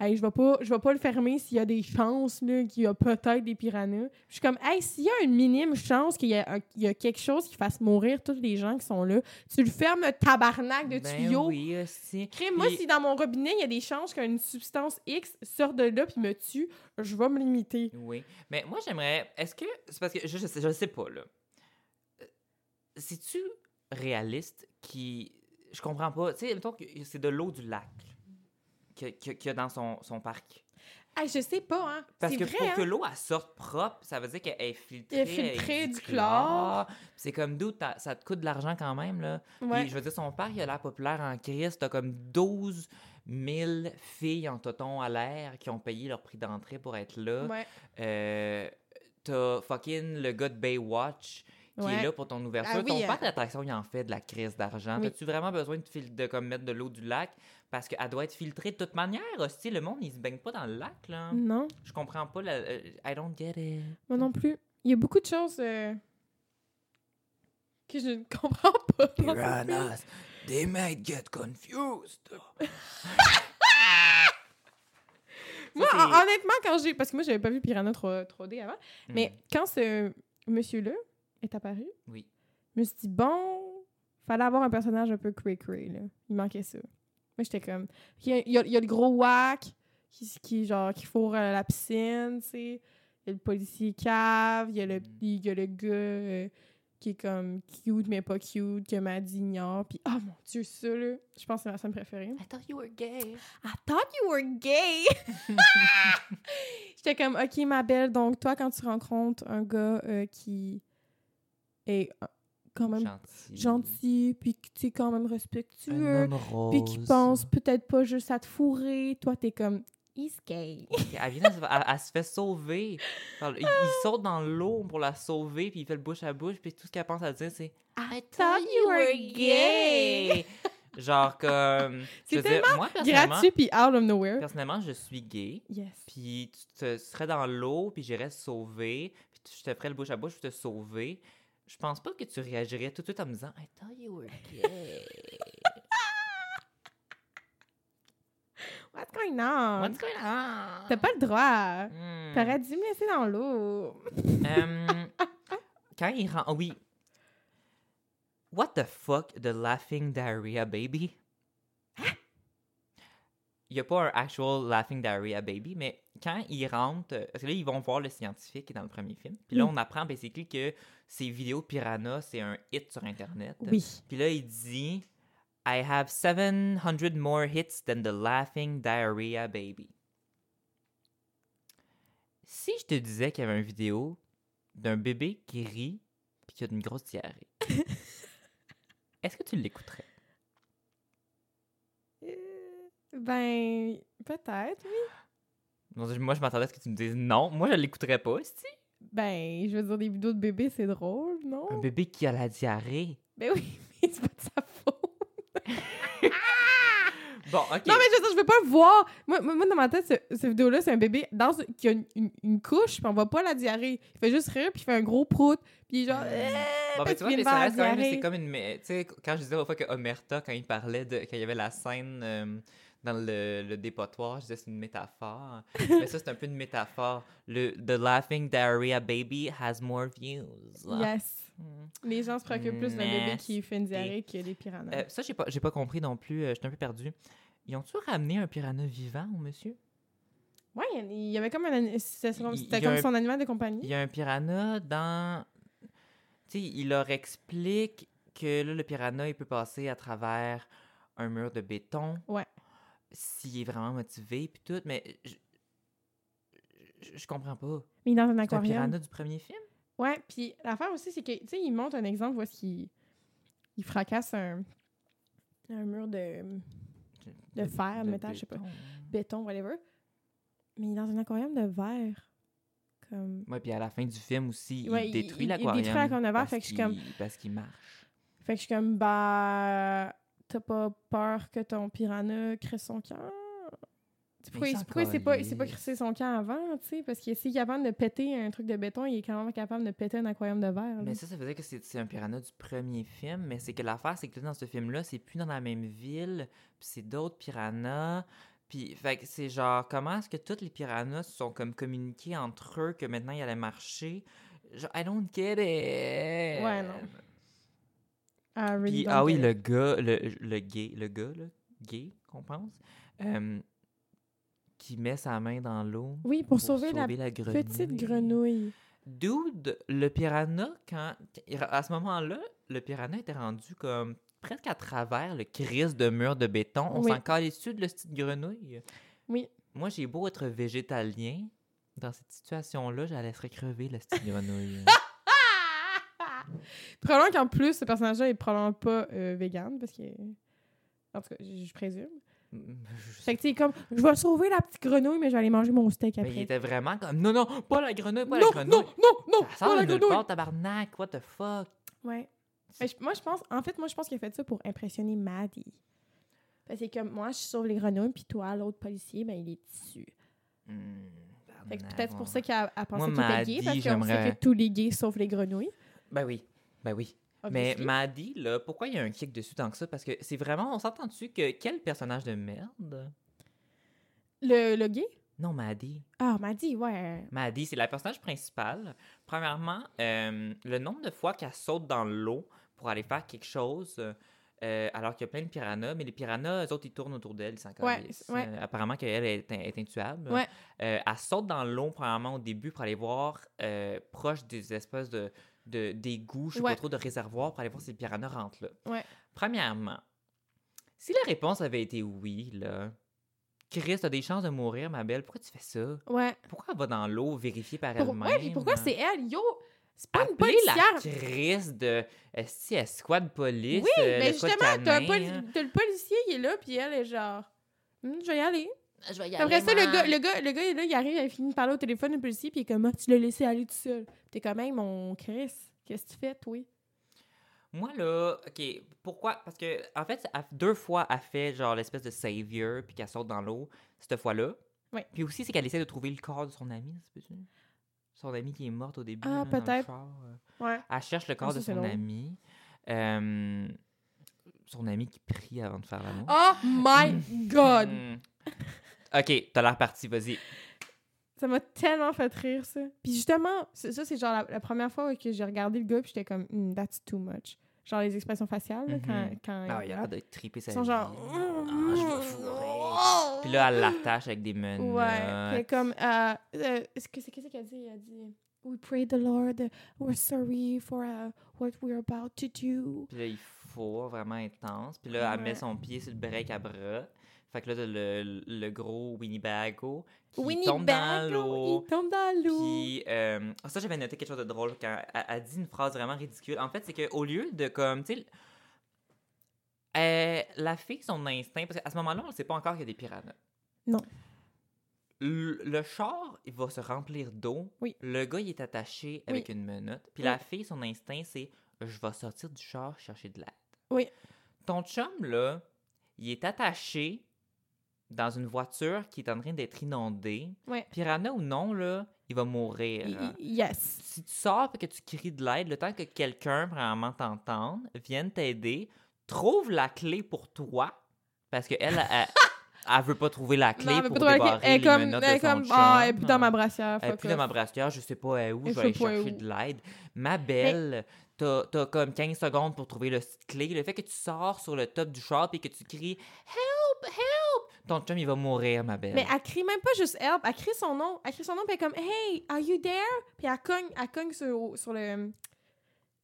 hey, je vais pas, je vais pas le fermer s'il y a des chances là, qu'il y a peut-être des piranhas. Je suis comme, hey, s'il y a une minime chance qu'il y, a un- y a quelque chose qui fasse mourir tous les gens qui sont là, tu le fermes, le tabarnak de Ben tuyau. oui, aussi. Crime, moi, Puis- si dans mon robinet, il y a des chances qu'une substance X sorte de là puis me tue, je vais me limiter. Oui. Mais moi, j'aimerais. Est-ce que. C'est parce que je, je, sais, je sais pas, là. C'est-tu réaliste qui. Je comprends pas. Tu sais, mettons que c'est de l'eau du lac qu'il y a- dans son, son parc. Hey, je sais pas, hein. Parce que vrai, pour hein. que l'eau elle sorte propre, ça veut dire qu'elle est filtrée. Elle est filtrée avec du chlore. C'est comme d'où ça te coûte de l'argent quand même. Là. Puis, Ouais. je veux dire, son parc, il a l'air populaire en crise. T'as comme 12 000 filles en toton à l'air qui ont payé leur prix d'entrée pour être là. Ouais. Euh, T'as fucking le gars de Baywatch qui Ouais. est là pour ton ouverture. Ah oui, ton euh. parc d'attraction, il en fait de la crise d'argent. Oui. T'as-tu vraiment besoin de, fil- de comme, mettre de l'eau du lac? Parce qu'elle doit être filtrée de toute manière. Aussi, le monde, il se baigne pas dans le lac. là. Non, Je comprends pas. La, euh, I don't get it. moi non plus. Il y a beaucoup de choses euh, que je ne comprends pas. Piranhas, they might get confused. Moi, honnêtement, quand j'ai. Parce que moi, j'avais pas vu Piranha 3, 3D avant. Mais Hmm, quand ce monsieur-là est apparu, Oui. je me suis dit, bon, fallait avoir un personnage un peu cray-cray, là. Il manquait ça. Moi, j'étais comme. Il y a, il y a- il y a le gros whack qui, qui, genre, qui fourre à la piscine, tu sais. Il y a le policier cave, il y a le, Mm. il y a le gars euh, qui est comme cute, mais pas cute, que Maddie ignore. Puis, oh mon Dieu, ça, là, je pense que c'est ma scène préférée. I thought you were gay. I thought you were gay. J'étais comme, OK, ma belle, donc toi, quand tu rencontres un gars euh, qui est euh, quand même Gentil. gentil, puis que tu es quand même respectueux, puis qui pense peut-être pas juste à te fourrer, toi, t'es comme, he's gay. Elle, vient, elle, se- elle- elle se fait sauver. Il, il saute dans l'eau pour la sauver, puis il fait le bouche à bouche, puis tout ce qu'elle pense à dire, c'est I thought you were gay. Genre comme. C'est je veux dire, moi, Gratuit, puis out of nowhere. personnellement, je suis gay. Yes. Puis tu te serais dans l'eau, puis j'irais te sauver, puis tu- je te ferais le bouche à bouche pour te sauver. Je pense pas que tu réagirais tout de suite en me disant I thought you were gay. What's going on? What's going on? T'as pas le droit. Hmm. T'aurais dû me laisser dans l'eau. Quand il rend. ah oui. What the fuck, the laughing diarrhea baby? Il n'y a pas un actual laughing diarrhea baby, mais quand ils rentrent, parce que là, ils vont voir le scientifique dans le premier film. Puis là, Mm. on apprend basically que ces vidéos piranha, c'est un hit sur Internet. Oui. Puis là, il dit I have 700 more hits than the laughing diarrhea baby. Si je te disais qu'il y avait une vidéo d'un bébé qui rit puis qui a une grosse diarrhée, est-ce que tu l'écouterais? Euh, Ben, peut-être, oui. Moi, je m'attendais à ce que tu me dises non. Moi, je l'écouterais pas, si. Ben, je veux dire, des vidéos de bébés, c'est drôle, non? Un bébé qui a la diarrhée. Ben oui, mais c'est pas de sa faute. Bon, ok. Non, mais je veux dire, je veux pas le voir. Moi, moi, dans ma tête, ce- cette vidéo-là, c'est un bébé dans, ce- qui a une, une- une couche, puis on voit pas la diarrhée. Il fait juste rire, puis il fait un gros prout, puis genre... Mm. euh, Bon, mais tu vois, mais ça reste quand la même, c'est comme une. Tu sais, quand je disais fois que Omerta, quand il parlait de. quand il y avait la scène euh, dans le, le dépotoir, je disais c'est une métaphore. mais ça, c'est un peu une métaphore. Le The Laughing Diarrhea Baby has more views. Yes. Mm. Les gens se préoccupent plus d'un bébé qui fait une diarrhée que des piranhas. Euh, ça, j'ai pas, j'ai pas compris non plus. euh, je suis un peu perdu. Ils ont-tu ramené un piranha vivant au monsieur? Ouais, il y il avait comme un... C'était comme, Il- c'était il un- son animal de Il compagnie. y a un piranha dans. Tu sais, il leur explique que là, le piranha, il peut passer à travers un mur de béton. Ouais. S'il est vraiment motivé, puis tout, mais je, je, je comprends pas. Mais dans un C'est un aquarium. piranha du premier film? Ouais, puis l'affaire aussi, c'est que, tu sais, il montre un exemple est-ce qu'il il fracasse un, un mur de De fer, de métal, je sais pas. béton. whatever. Mais il est dans un aquarium de verre. Comme... Ouais, puis à la fin du film aussi, Ouais, il détruit il- il l'aquarium. détruit l'aquarium de verre, fait que je suis comme- Parce qu'il marche. Fait que je suis comme, bah, t'as pas peur que ton piranha crisse son camp? Pourquoi, il pourquoi c'est pas, pas crissé son camp avant, tu sais? Parce que s'il est capable de péter un truc de béton, il est quand même capable de péter un aquarium de verre. là. Mais ça, ça veut dire que c'est un piranha du premier film, mais c'est que l'affaire, c'est que là, dans ce film-là, c'est plus dans la même ville, puis c'est d'autres piranhas, Puis, fait que c'est genre, comment est-ce que toutes les piranhas se sont comme communiqués entre eux que maintenant ils allaient marcher? Genre, I don't get it. Ouais, non. Ah, oui, le gars, le, le gay, le gars, là, gay, qu'on pense, euh, qui met sa main dans l'eau Oui, pour, sauver, la grenouille. petite grenouille. Dude, le piranha, quand. À ce moment-là, le piranha était rendu comme presque à travers le crise de mur de béton. On Oui. s'en calait dessus de la petite grenouille. Oui. Moi, j'ai beau être végétalien. Dans cette situation-là, j'allais se crever la petite grenouille. Probablement qu'en plus, ce personnage-là est probablement pas euh, vegan, parce que. En tout cas, je, je présume. Je Fait que tu sais, comme, je vais sauver la petite grenouille, mais je vais aller manger mon steak Mais il après. était vraiment comme non, non, pas la grenouille, pas non, la grenouille. non, non, non, Ça pas la grenouille. part, tabarnak, what the fuck? Ouais. Mais je- moi, je pense, en fait, moi, je pense qu'il a fait ça pour impressionner Maddie. Parce que comme moi, je sauve les grenouilles, puis toi, l'autre policier, ben, il est dessus. Hmm, Fait que peut-être pour ça qu'il a, a pensé Moi, qu'il était gay, parce qu'on sait que tous les gays sauvent les grenouilles. Ben oui, ben oui. Mais obviously. Maddie, là, pourquoi il y a un kick dessus tant que ça? Parce que c'est vraiment, on s'entend dessus que quel personnage de merde? Le, le gay? Non, Maddie. Ah, Maddie, ouais. Maddie, c'est la personnage principale. Premièrement, euh, le nombre de fois qu'elle saute dans l'eau pour aller faire quelque chose, euh, alors qu'il y a plein de piranhas, mais les piranhas, eux autres, ils tournent autour d'elle, ils s'en Ouais, ouais. Euh, apparemment qu'elle est, est intuable. Ouais. Elle saute dans l'eau, premièrement, au début, pour aller voir proche des espèces de de- d'égouts, je sais Ouais. pas trop, de réservoirs, pour aller voir si les piranhas rentrent là. Ouais. Premièrement, si la réponse avait été oui, là, Chris, t'as des chances de mourir, ma belle, pourquoi tu fais ça? Ouais. Pourquoi elle va dans l'eau vérifier par Pour- elle-même? ouais, puis pourquoi c'est elle? Yo, c'est pas une Appelez la policière. crise de si elle squad police. Oui, euh, mais le justement, t'as un canin, poli- hein. t'as le policier, il est là, puis elle est genre, Hum, je vais y aller. Je vais y Après ça, le gars, le, gars, le gars, là, il arrive, il finit de parler au téléphone, le policier, puis il est comme, Ah, tu l'as laissé aller tout seul. T'es comme, hey, mon Chris, qu'est-ce que tu fais, toi? Moi, là, OK, pourquoi? Parce que, en fait, deux fois, elle fait genre l'espèce de savior, puis qu'elle saute dans l'eau, cette fois-là. Puis aussi, c'est qu'elle essaie de trouver le corps de son ami, Son ami qui est morte au début. Ah, peut-être. euh. Ouais. Elle cherche le corps ça, de son ami. Euh, son ami qui prie avant de faire l'amour. Oh my God! Hmm. OK, t'as l'air parti, vas-y. Ça m'a tellement fait rire, ça. Puis justement, ça, c'est genre la, la première fois que j'ai regardé le gars, puis j'étais comme, Hmm, that's too much. Genre les expressions faciales, là, quand, Mhm. quand Ah, il a l'air de triper sa ils sont vie. genre. Ah, je vais fourrer. Puis là, elle l'attache avec des menottes. Ouais. Puis elle est comme. Euh, euh, est-ce que c'est qu'est-ce qu'elle dit? Elle dit. We pray the Lord, we're sorry for uh, what we're about to do. Puis là, il faut vraiment intense. Puis là, elle met son pied sur le break à bras. Fait que là, le, le gros Winnebago qui Winnie tombe dans l'eau. Il tombe dans l'eau. Puis, euh, ça, j'avais noté quelque chose de drôle quand elle, elle dit une phrase vraiment ridicule. En fait, c'est qu'au lieu de comme, tu sais, euh, la fille, son instinct, parce qu'à ce moment-là, on ne sait pas encore qu'il y a des piranhas. Non. Le, le char, il va se remplir d'eau. Oui. Le gars, il est attaché avec une menotte. Puis Oui. la fille, son instinct, c'est je vais sortir du char chercher de l'aide. Oui. Ton chum, là, il est attaché dans une voiture qui est en train d'être inondée. Ouais. Piranha ou non, là, il va mourir. Y- y- Yes. Si tu sors et que tu cries de l'aide, le temps que quelqu'un vraiment t'entende, vienne t'aider, trouve la clé pour toi. Parce qu'elle, elle, elle, elle veut pas trouver la clé Non, pour trouver la clé. débarrer Elle les comme, menottes elle de son comme, chum. ah, elle est plus dans ma brassière. Elle est plus dans ma brassière, je sais pas elle où, je vais aller chercher où. de l'aide. Ma belle, t'as t'as comme 15 secondes pour trouver le clé. Le fait que tu sors sur le top du char et que tu cries Help, help, ton chum il va mourir, ma belle. Mais elle crie même pas juste help, elle crie son nom. Elle crie son nom, puis elle est comme Hey, are you there? Puis elle cogne, elle cogne sur, sur le.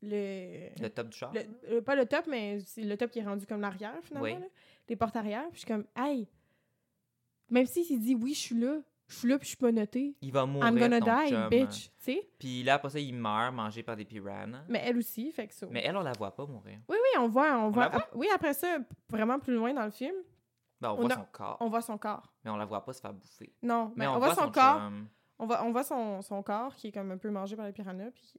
Le. Le top du char. le- euh, pas le top, mais c'est le top qui est rendu comme l'arrière, finalement. Oui. là. Les portes arrière. Puis je suis comme Hey, même s'il s'est dit Oui, je suis là, je suis là, puis je suis pas noté. Il va mourir. I'm gonna die, chum. bitch. Tu sais? Puis là, après ça, il meurt mangé par des piranhas. Mais elle aussi, fait que ça. Mais elle, on la voit pas mourir. Oui, oui, on voit. On, voit, la voit? oui, après ça, vraiment plus loin dans le film, Ben, on, On voit a- son corps. on voit son corps. Mais on la voit pas se faire bouffer. Non, mais, Mais on, voit son, corps. chum. On voit, on voit son, son corps qui est comme un peu mangé par les piranhas, puis,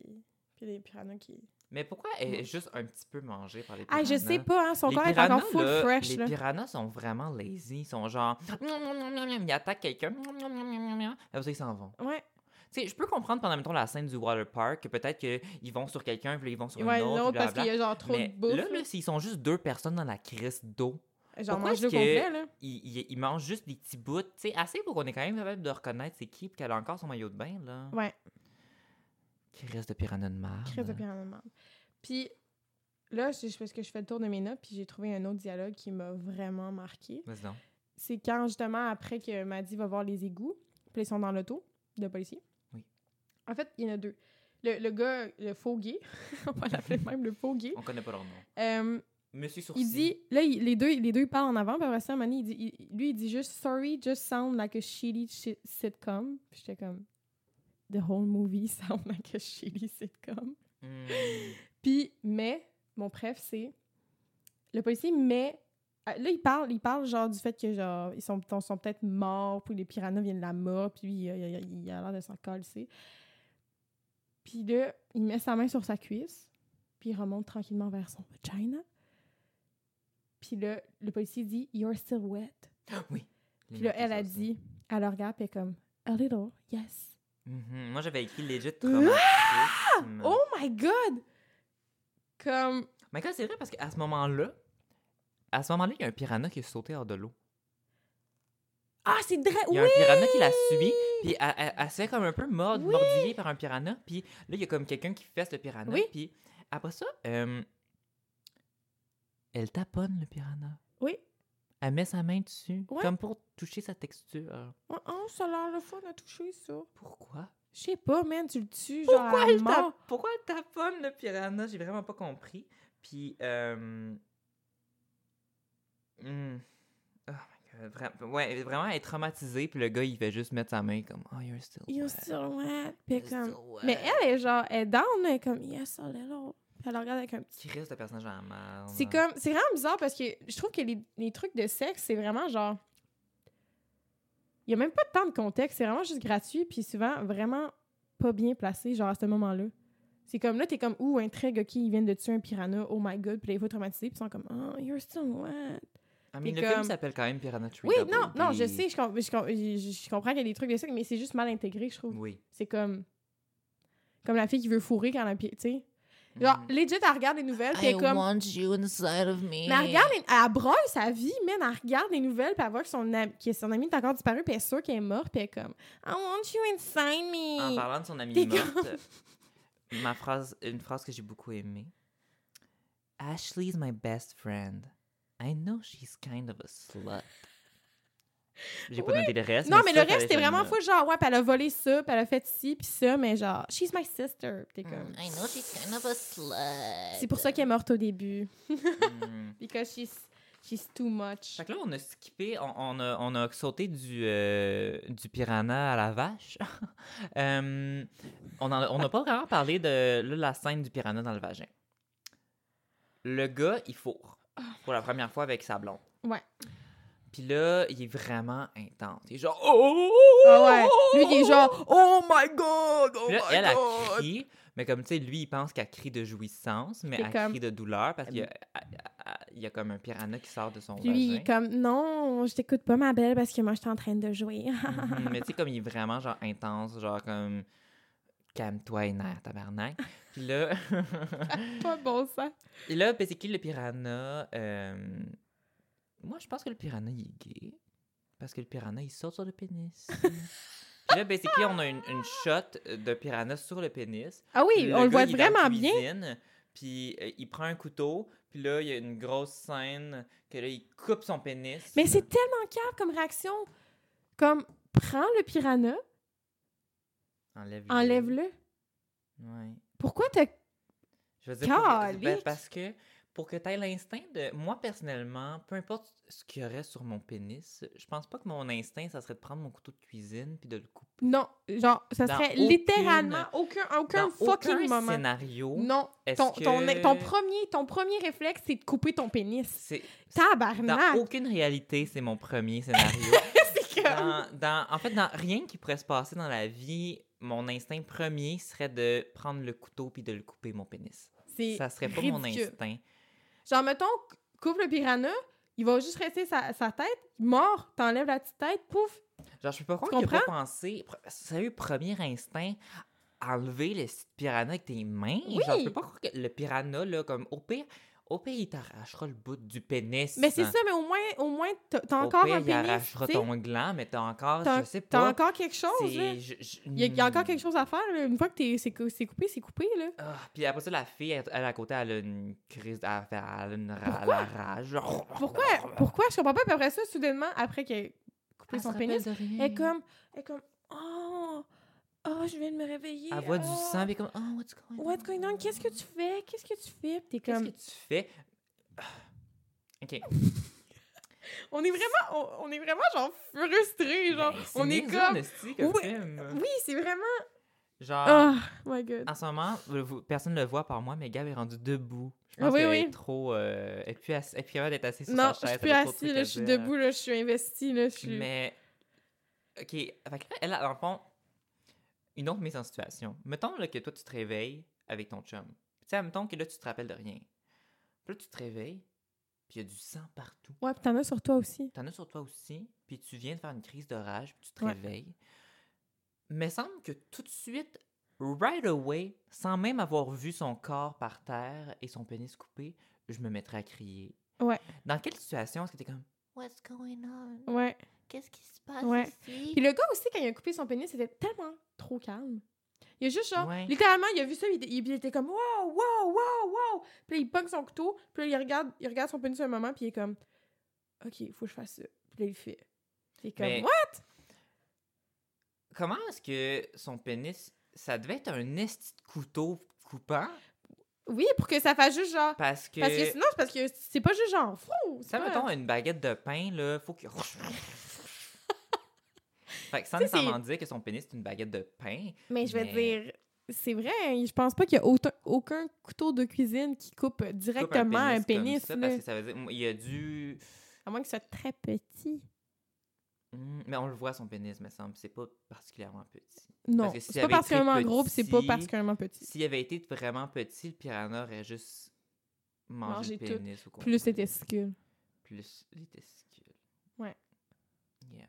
puis les piranhas qui. Mais pourquoi elle est juste un petit peu mangée par les Ah, piranhas? je sais pas, hein, son Les corps est encore full là, fresh. Les Là. piranhas sont vraiment lazy. Ils sont genre... Ils attaquent quelqu'un. Après ça, ils s'en vont. Ouais, Tu sais, je peux comprendre pendant, mettons, la scène du water park que peut-être qu'ils vont sur quelqu'un, puis ils vont sur ouais une autre, l'autre puis parce qu'il y a genre trop Mais de bouffe. là, là, s'ils sont juste deux personnes dans la crise d'eau, genre, Pourquoi mange-le est-ce complet, là? Il, il, il mange juste des petits bouts, tu sais, assez pour qu'on est quand même capable de reconnaître c'est qui, puis qu'elle a encore son maillot de bain, là. Ouais, Qui reste de piranha de marde. crise de piano de marde. Puis là, c'est parce que je fais le tour de mes notes, puis j'ai trouvé un autre dialogue qui m'a vraiment marqué. Vas-y donc. C'est quand, justement, après que Maddy va voir les égouts, puis ils sont dans l'auto de policier. Oui. En fait, il y en a deux. Le, le gars, le faux gay, on va l'appeler même le faux gay, On connaît pas leur nom. euh, Monsieur Sourcil. il dit, là, il- les, deux, les deux parlent en avant, puis après ça, il dit, il- lui, il dit juste « Sorry, just sound like a shitty shit sitcom ». Puis j'étais comme « The whole movie sound like a shitty sitcom ». Hmm. Puis, mais, mon préf, c'est. Le policier met. ah, Là, il parle, il parle genre du fait que genre ils sont, sont peut-être morts, puis les piranhas viennent de la mort, puis lui, il, a- il a- il a l'air de s'en calisser. Puis là, il met sa main sur sa cuisse, puis il remonte tranquillement vers son vagina. Puis là, le policier dit You're still wet. Oui. Puis là, elle a dit, elle le regarde, puis elle est comme A little, yes. Mhm. Moi, j'avais écrit legit traumatisme. Oh my god! Comme. Mais quand c'est vrai, parce qu'à ce moment-là, à ce moment-là, il y a un piranha qui est sauté hors de l'eau. Ah, c'est vrai! Il y a oui! un piranha qui l'a subi, puis elle, elle- elle se fait comme un peu mord, Oui. mordillée par un piranha, puis là, il y a comme quelqu'un qui fesse le piranha, Oui. puis après ça, euh, elle taponne le piranha. Oui. Elle met sa main dessus, Ouais. comme pour toucher sa texture. Oh, oh, ça a l'air le fun à toucher, ça. Pourquoi? Je sais pas, man, tu le tues, genre Pourquoi elle, tape- Pourquoi elle taponne le piranha? J'ai vraiment pas compris. Puis, euh... hmm. Oh my God, ouais, vraiment, elle est traumatisée, puis le gars, il fait juste mettre sa main comme « Oh, you're still You're wet. still wet. Puis You're comme... still Mais elle est genre, elle est down, elle est comme, yes, a little. Elle le regarde avec un petit... Qui reste le personnage en merde. C'est comme, c'est vraiment bizarre parce que je trouve que les, les trucs de sexe, c'est vraiment genre... Il y a même pas tant de contexte, c'est vraiment juste gratuit, puis souvent vraiment pas bien placé, genre à ce moment-là. C'est comme là, t'es comme, ouh, intrigue, ok, ils viennent de tuer un piranha, oh my god, puis là, il faut traumatiser, puis ils sont comme, oh, you're wet. I mean, T'es le film comme- s'appelle quand même Piranha 3 Oui, non, non, je sais, je, com- je com- je- je comprends qu'il y a des trucs de ça, mais c'est juste mal intégré, je trouve. Oui. C'est comme. Comme la fille qui veut fourrer quand elle a pied, tu sais. Genre, legit, elle regarde les nouvelles, puis elle est comme. want you inside of me. Mais elle regarde, les- elle broye sa vie, man. Elle regarde les nouvelles, puis elle voit que son, am- que son ami est encore disparu, puis elle est sûre qu'elle est morte, puis elle est comme. I want you inside En me. parlant de son amie morte, ma phrase, une phrase que j'ai beaucoup aimée. Ashley's my best friend. I know she's kind of a slut. J'ai pas noté le reste. Non, mais ça, le reste, c'était vraiment fou, genre, ouais, puis elle a volé ça, puis elle a fait ci, puis ça, mais genre, she's my sister. T'es comme. I know she's kind of a slut. C'est pour ça qu'elle est morte au début. Mm. Because she's, she's too much. Fait que là, on a skippé, on, on a, on a sauté du, euh, du piranha à la vache. Euh, on en a- on n'a pas vraiment parlé de là, la scène du piranha dans le vagin. Le gars, il fourre pour la première fois avec sa blonde. Ouais. Puis là, il est vraiment intense. Il est genre Oh! Ah ouais. Lui, il est genre, Oh my god! Oh Puis là, my elle, elle God! crie. Mais comme tu sais, lui, il pense qu'elle crie de jouissance, mais elle comme- crie de douleur parce qu'il y, a- il y a comme un piranha qui sort de son Puis lui, il est comme, non, je t'écoute pas, ma belle, parce que moi, je suis en train de jouer. Mhm, mais tu sais, comme il est vraiment genre intense, genre comme calme-toi et nerf, tabarnak. Puis là, pas bon ça. et là, ben, c'est qui le piranha? Euh, Moi, je pense que le piranha, il est gay. Parce que le piranha, il saute sur le pénis. Puis là, ben, c'est qui? On a une, une shot de piranha sur le pénis. Ah oui, Le on le voit il vraiment bien. Puis euh, il prend un couteau. Puis là, il y a une grosse scène que là, il coupe son pénis. Mais c'est tellement calme comme réaction. Comme, prends le piranha, Enlève-le. enlève-le. Ouais. Pourquoi t'as... Je veux dire, pour ben, parce que pour que tu aies l'instinct de. Moi, personnellement, peu importe ce qu'il y aurait sur mon pénis, je pense pas que mon instinct, ça serait de prendre mon couteau de cuisine puis de le couper. Non, genre, ça Dans serait aucune- littéralement aucun, aucun Dans fucking aucun moment. scénario. Non, est-ce ton, que- ton premier, ton premier réflexe, c'est de couper ton pénis. C'est, Tabarnak! dans aucune réalité, c'est mon premier scénario. C'est comme... dans, en fait, dans rien qui pourrait se passer dans la vie, mon instinct premier serait de prendre le couteau puis de le couper mon pénis. C'est Ça serait pas mon instinct. Genre, mettons, coupe le piranha, il va juste rester sa, sa tête, mort, t'enlèves la petite tête, pouf. Genre, je peux pas croire Tu qu'il a pas pensé. Sérieux, premier instinct, enlever le piranha avec tes mains. Oui. Genre, je peux pas croire que le piranha, là, comme au pire, Au pire, il t'arrachera le bout du pénis. Mais c'est ça, mais au moins, au moins t'as t'as Au encore pire, un il pénis. arrachera tu sais. ton gland, mais t'as encore, T'as je sais t'as pas. encore quelque chose, là. c'est- je- je- Il y, a, il y a encore hmm. quelque chose à faire, là. Une fois que t'es- c'est cou- c'est coupé, c'est coupé, là. Ah, puis après ça, la fille, elle, elle, à côté, elle a une crise, elle, a une rage. Pourquoi? Pourquoi? Je comprends pas. Puis après ça, soudainement, après qu'elle ait coupé Elle son pénis, elle est comme... Elle est comme... Oh! Oh, je viens de me réveiller. Elle voit du oh. sang, puis comme, oh, what's going on? What's going on? Qu'est-ce que tu fais? Qu'est-ce que tu fais? Puis t'es Qu'est-ce comme... que tu fais? Ah. Ok. On est vraiment... On, on est vraiment, genre, frustrés, genre... Ben, c'est on est comme... Oui, film. Oui, c'est vraiment... Genre, Oh my God. en ce moment, personne ne le voit par moi, mais Gab est rendu debout. Je Ah pense oui, qu'elle oui. est trop... Euh, elle est plus plus d'être assise sur Non, sa je chaise. suis plus elle a trop de assis, trucs là. à Je suis debout, là. Je suis investie, là. Je suis... Mais, OK, fait elle, dans le fond, une autre mise en situation. Mettons là, que toi, tu te réveilles avec ton chum. Tu sais, mettons que là, tu te rappelles de rien. Puis là, tu te réveilles, puis il y a du sang partout. Ouais, puis t'en as sur toi aussi. T'en as sur toi aussi, puis tu viens de faire une crise de rage, puis tu te Ouais. réveilles. Mais semble que tout de suite, right away, sans même avoir vu son corps par terre et son pénis coupé, je me mettrais à crier. Ouais. Dans quelle situation est-ce que t'es comme What's going on? Ouais. Qu'est-ce qui se passe Ouais. ici? Puis le gars aussi, quand il a coupé son pénis, c'était tellement trop calme. Il a juste genre, Ouais. littéralement, il a vu ça, il, il- il était comme wow, wow, wow, wow. Puis là, il pogne son couteau, puis là, il regarde, il regarde son pénis un moment, puis il est comme, ok, il faut que je fasse ça. Puis là, il fait. Puis il est comme, Mais- what? Comment est-ce que son pénis, ça devait être un esti de couteau coupant? Oui, pour que ça fasse juste genre. Parce que, Parce que sinon, c'est parce que c'est pas juste genre fou. ça, mettons, une baguette de pain, là, faut qu'il... fait que sans nécessairement dire que son pénis, c'est une baguette de pain, Mais je vais Mais- dire, c'est vrai, je pense pas qu'il y a aucun, aucun couteau de cuisine qui coupe coupe directement un pénis. comme ça, parce que ça veut dire, il a dû... À moins que ce soit très petit. Hmm, mais on le voit, son pénis, me semble. C'est pas particulièrement petit. Non, c'est pas particulièrement gros, puis c'est pas petit- particulièrement petit. S'il avait été vraiment petit, le piranha aurait juste mangé Mangé le tout. pénis au complet. Plus les testicules. Plus les testicules. Ouais. Yeah.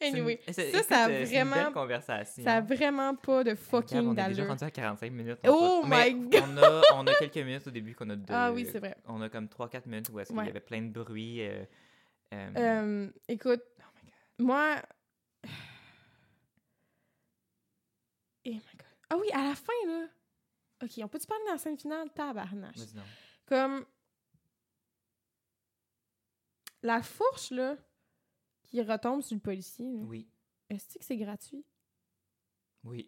Anyway, ça, écoute, ça a euh, c'est une belle vraiment, conversation. ça a vraiment pas de fucking on est déjà d'allure. rendu à 45 minutes. Oh va- my mais God! On a, on a quelques minutes au début qu'on a de... Ah oui, c'est vrai. On a comme 3-4 minutes où est-ce qu'il Ouais. y avait plein de bruit. euh, euh, Euh, écoute, oh my God. moi... Oh my God. Ah oui, à la fin, là... OK, on peut-tu parler de la scène finale? Tabarnache. Comme... La fourche, là, qui retombe sur le policier, là, Oui. est-ce que c'est gratuit? Oui.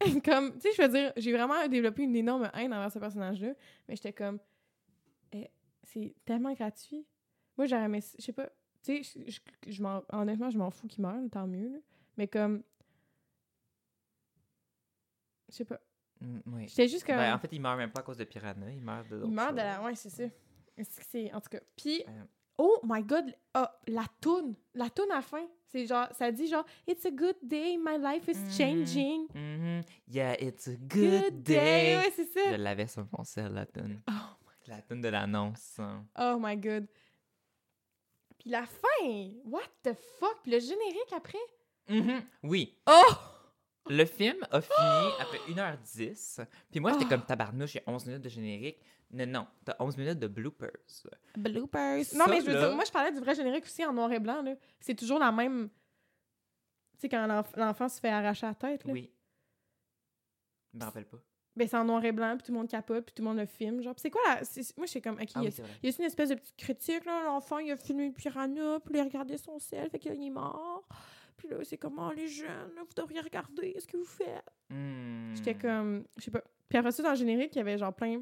comme, tu sais, je veux dire, j'ai vraiment développé une énorme haine envers ce personnage-là, mais j'étais comme, eh, c'est tellement gratuit. Moi, j'aurais aimé, je sais pas, tu sais, je- je- je m'en- honnêtement, je m'en fous qu'il meure, tant mieux, là. mais comme, je sais pas, Mm, oui. j'étais juste comme, Ben, en fait, il meurt même pas à cause de piranha. Il meurt de il meurt de la, ouais, c'est ça. C'est, en tout cas, puis, Euh. Oh my god, ah, la toune, la toune à la fin, c'est genre, ça dit genre, it's a good day, my life is Mhm. changing. Mhm. Yeah, it's a good, day. ouais, c'est ça. Je l'avais sur mon sel, la tune. Oh La tune de l'annonce. hein. Oh my god. Puis la fin, what the fuck? Puis le générique après? Mhm. Oui. Oh! Le film a fini après 1h10. Puis moi, j'étais Ah. comme tabarnouche, il y a 11 minutes de générique. Non, non, t'as 11 minutes de bloopers. Bloopers. Ça, Non, mais je veux là- dire, moi, je parlais du vrai générique aussi en noir et blanc, là. C'est toujours la même... Tu sais, quand l'enf- l'enfant se fait arracher la tête, là. Oui. Je me rappelle pas. Ben, c'est en noir et blanc, puis tout le monde capote, puis tout le monde le filme, genre. Puis c'est quoi la... c'est- Moi, je suis comme, OK, Ah il y a- oui, c'est vrai. il y a une espèce de petite critique, là? L'enfant, il a filmé le piranha, puis il a regardé son sel, fait qu'il est mort. Puis là, c'est comme, oh, les jeunes, là, vous devriez regarder ce que vous faites. Hmm. J'étais comme, je sais pas. Puis après ça, dans le générique, il y avait genre plein.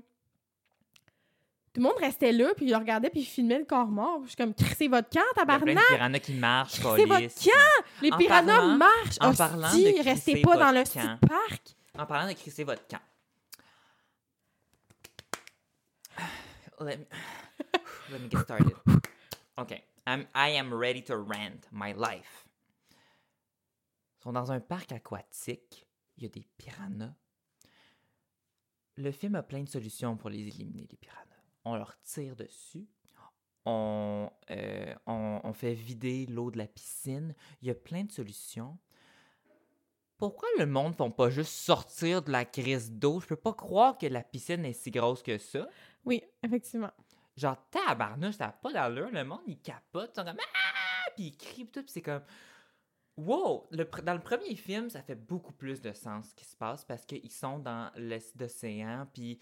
Tout le monde restait là, puis il le regardait, puis il filmait le corps mort. Puis Je suis comme, crissez votre camp, Il y a plein tabarnak! de piranhas qui marchent, Crissez votre camp! Les En piranhas parlant- marchent! en hostie, parlant de crisser restez pas dans votre le camp. petit parc! En parlant de crisser votre camp. Let me, let me get started. OK. I'm, I am ready to rant my life. Sont dans un parc aquatique. Il y a des piranhas. Le film a plein de solutions pour les éliminer, les piranhas. On leur tire dessus. On, euh, on, on fait vider l'eau de la piscine. Il y a plein de solutions. pourquoi le monde font pas juste sortir de la crise d'eau? Je peux pas croire que la piscine est si grosse que ça. Oui, effectivement. Genre, tabarnouche, a pas d'allure. Le monde, il capote. Ils sont comme Ah! Puis ils crient, tout. Puis c'est comme. Wow! Le dans le premier film, ça fait beaucoup plus de sens ce qui se passe parce qu'ils sont dans l'océan. Puis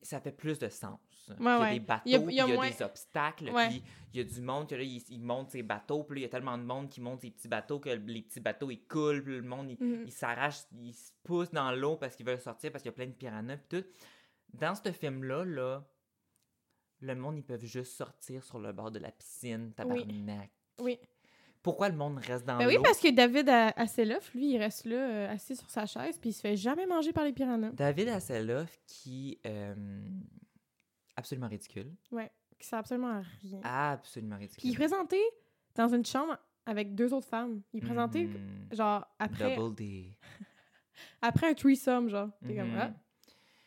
ça fait plus de sens. il y a ouais. des bateaux, Il y a- puis il y a il y a moins- des obstacles. Ouais. Puis il y a du monde que là, ils, ils montent ces bateaux. Puis là, il y a tellement de monde qui monte ces petits bateaux que les petits bateaux, ils coulent. Puis le monde, il, Mhm. ils s'arrachent, ils se poussent dans l'eau parce qu'ils veulent sortir, parce qu'il y a plein de piranhas, puis tout. Dans ce film-là, là, le monde, ils peuvent juste sortir sur le bord de la piscine, tabarnak. Oui. Pourquoi le monde reste dans Ben l'eau? oui, parce que David A- Hasselhoff, lui, il reste là, euh, assis sur sa chaise, puis il se fait jamais manger par les piranhas. David Hasselhoff, qui... euh, absolument ridicule. Qui sert absolument à rien. Absolument Puis il ridicule. est présenté dans une chambre avec deux autres femmes. Il est présenté, Mhm. genre, après, Double D. après un threesome, genre. T'es comme, Mhm.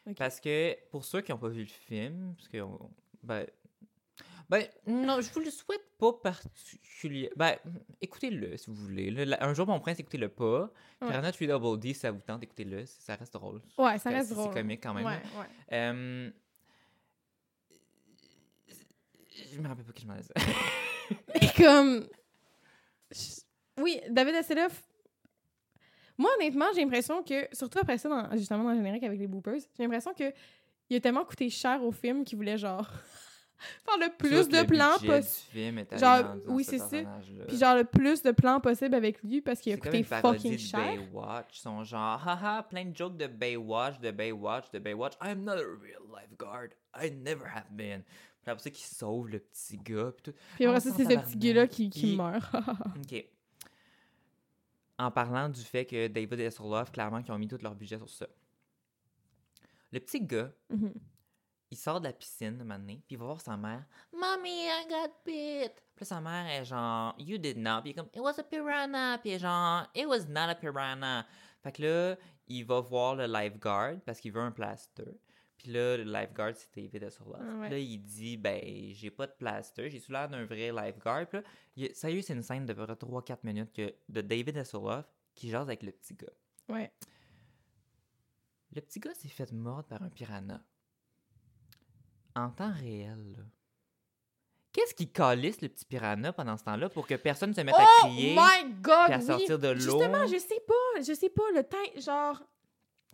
ah. Parce que, pour ceux qui n'ont pas vu le film, parce que... on- ben, ben, non, je vous le souhaite pas particulièrement. Ben, écoutez-le si vous voulez. La- un jour, mon prince, écoutez-le pas. Ouais. Piranha 3 Double D, si ça vous tente, écoutez-le. Ça reste drôle. Ouais, ça C'est- reste c'est drôle. comique quand même, Ouais, ouais. Euh, Je me rappelle pas que je m'en disais. Mais comme. je- Oui, David Hasselhoff. Moi, honnêtement, j'ai l'impression que, surtout après ça, dans- justement dans le générique avec les boopers, j'ai l'impression que il a tellement coûté cher au film qu'il voulait, genre, faire le plus de le plans possible. Genre, oui, ce c'est ça. Puis, genre, le plus de plans possible avec lui parce qu'il a C'est coûté fucking de cher. Baywatch. Ils sont genre, haha, plein de jokes de Baywatch, de Baywatch, de Baywatch. I'm not a real lifeguard. I never have been. Puis après ça, qui sauve le petit gars. Puis tout. Puis après Ah, ça, c'est ce petit gars-là qui, qui meurt. OK. En parlant du fait que David Hasselhoff, clairement, qui ont mis tout leur budget sur ça. Le petit gars, Mhm. Il sort de la piscine un puis il va voir sa mère. Mommy, I got bit. Puis sa mère est genre, You did not. Puis il est comme, It was a piranha. Puis il est genre, It was not a piranha. Fait que là, il va voir le lifeguard parce qu'il veut un plaster. Puis là, le lifeguard, c'est David Hasselhoff. Ah ouais. Puis là, il dit, Ben, j'ai pas de plaster. J'ai sous l'air d'un vrai lifeguard. Puis là, il- sérieux, c'est une scène de 3-4 minutes que, de David Hasselhoff qui jase avec le petit gars. Ouais. Le petit gars s'est fait mordre par un piranha. En temps réel, là. Qu'est-ce qui calisse le petit piranha pendant ce temps-là pour que personne se mette à Oh crier my god! puis à oui. sortir de l'eau? Justement, je sais pas, je sais pas, le temps, genre,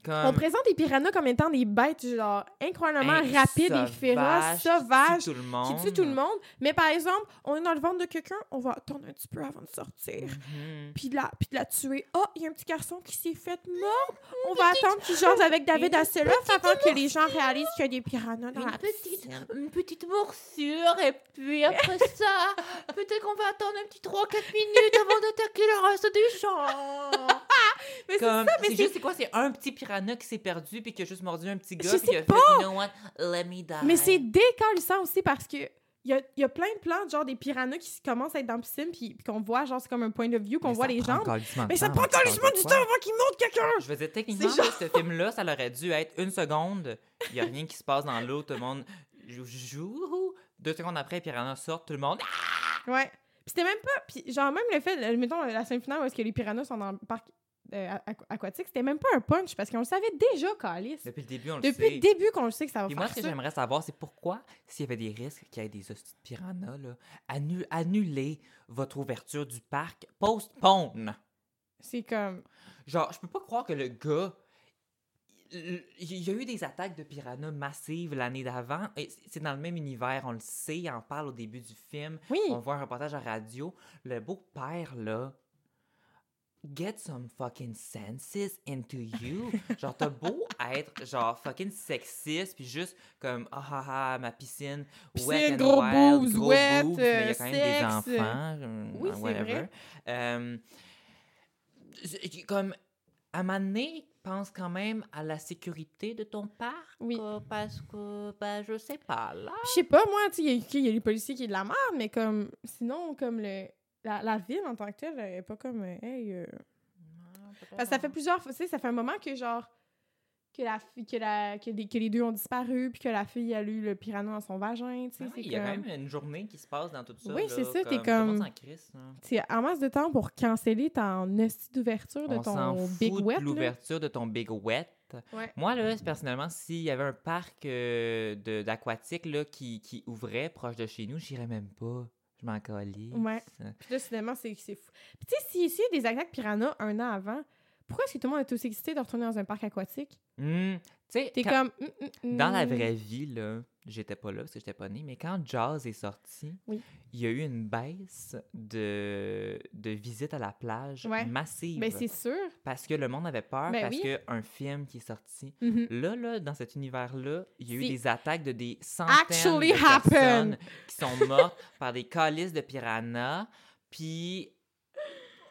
on présente les piranhas comme étant des bêtes, genre, incroyablement rapides et féroces, sauvage sauvages, qui tue tout le qui monde. tuent tout le monde. Mais par exemple, on est dans le ventre de quelqu'un, on va attendre un petit peu avant de sortir. Mhm. Puis de, la, puis de la tuer. Oh, il y a un petit garçon qui s'est fait mordre. On va attendre qu'il jase avec David Hasselhoff avant que les gens réalisent qu'il y a des piranhas dans Une la petite, une petite morsure, et puis après ça, peut-être qu'on va attendre un petit 3-4 minutes avant d'attaquer le reste des gens. Mais c'est ça, mais c'est juste, c'est quoi? C'est un petit piranha qui s'est perdu puis qui a juste mordu un petit gars Je puis sais a fait, you know what, let me die. Mais c'est décalissant aussi parce que il y a, y a plein de plans, genre des piranhas qui commencent à être dans la piscine, puis, puis qu'on voit, genre, c'est comme un point de view, qu'on voit les jambes. Mais ça prend passe du temps avant qu'il monte quelqu'un! Je veux dire, techniquement, là, ce film-là, ça aurait dû être une seconde. Il n'y a rien qui se passe dans l'eau. Tout le monde joue. Deux secondes après, Piranha sort. Tout le monde. Ah! Ouais. Puis c'était même pas. Puis genre, même le fait, mettons, la scène finale où est-ce que les piranhas sont dans le parc euh, aqu- aquatique, c'était même pas un punch parce qu'on le savait déjà, Calice. Depuis le début, on le Depuis sait. le début qu'on le sait que ça va Puis faire moi, ce que j'aimerais savoir, c'est pourquoi, s'il y avait des risques qu'il y ait des hosties de piranhas, là, annu- annulez votre ouverture du parc. Postpone. C'est comme. Genre, je peux pas croire que le gars. Il y a eu des attaques de piranhas massives l'année d'avant. et C'est dans le même univers, on le sait, il en parle au début du film. Oui. On voit un reportage à radio. Le beau-père, là. Get some fucking senses into you. genre, t'as beau être, genre, fucking sexiste, puis juste comme, ah ah ah, ma piscine, Piscine, wet and gros wild, boobs, gros wet, boobs, mais il y a quand même des enfants. euh, Oui, c'est whatever. vrai. Euh, comme, à un moment donné, pense quand même à la sécurité de ton parc. Oui. euh, Parce que, ben, je sais pas, là. Je sais pas, moi, tu sais, il y a- il y, a les policiers qui est de la merde, mais comme. Sinon, comme le. La, la ville en tant que telle, elle est pas comme. euh, hey. euh, Parce que ça fait plusieurs fois, tu sais, ça fait un moment que genre. que, la, que, la, que, les, que les deux ont disparu, puis que la fille a eu le piranha dans son vagin, tu sais. Ah oui, il y a quand même une journée qui se passe dans tout ça. Oui, c'est ça, t'es comme- là. C'est en masse de temps pour canceller ton hostie d'ouverture de ton Big Wet. l'ouverture de ton Big Wet. Ouais. Moi, là, personnellement, s'il y avait un parc euh, d'aquatique qui, qui ouvrait proche de chez nous, j'irais même pas. Je m'en calisse. Ouais. Puis là, finalement, c'est fou. Puis tu sais, si s'il y a des attaques piranha un an avant, pourquoi est-ce que tout le monde est aussi excité de retourner dans un parc aquatique? Hmm, tu sais, T'es comme... hum, hum, Dans la vraie vie, là, j'étais pas là parce que j'étais pas né, mais quand Jazz est sorti, Oui. il y a eu une baisse de, de visites à la plage Ouais. massive. Ben, c'est sûr. parce que le monde avait peur, Ben parce oui. qu'un film qui est sorti. Mhm. Là, là, dans cet univers-là, il y a eu des attaques de des centaines actually de personnes qui sont mortes par des calices de piranhas. Puis,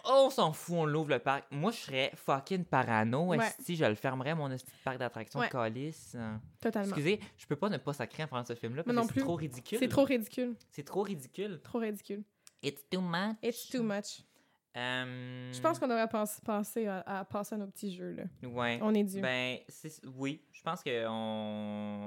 on s'en fout, on l'ouvre le parc. Moi, je serais fucking parano. Ouais. Si je le fermerais, mon parc d'attractions Ouais. Euh, Totalement. Excusez, je peux pas ne pas sacrer en parlant de ce film-là parce non que c'est trop ridicule. C'est trop ridicule. C'est trop ridicule. Trop ridicule. It's too much. It's too much. Euh, Je pense qu'on devrait penser, penser à, à passer à nos petits jeux, là. Ouais. On est dû. Ben, oui, je pense qu'on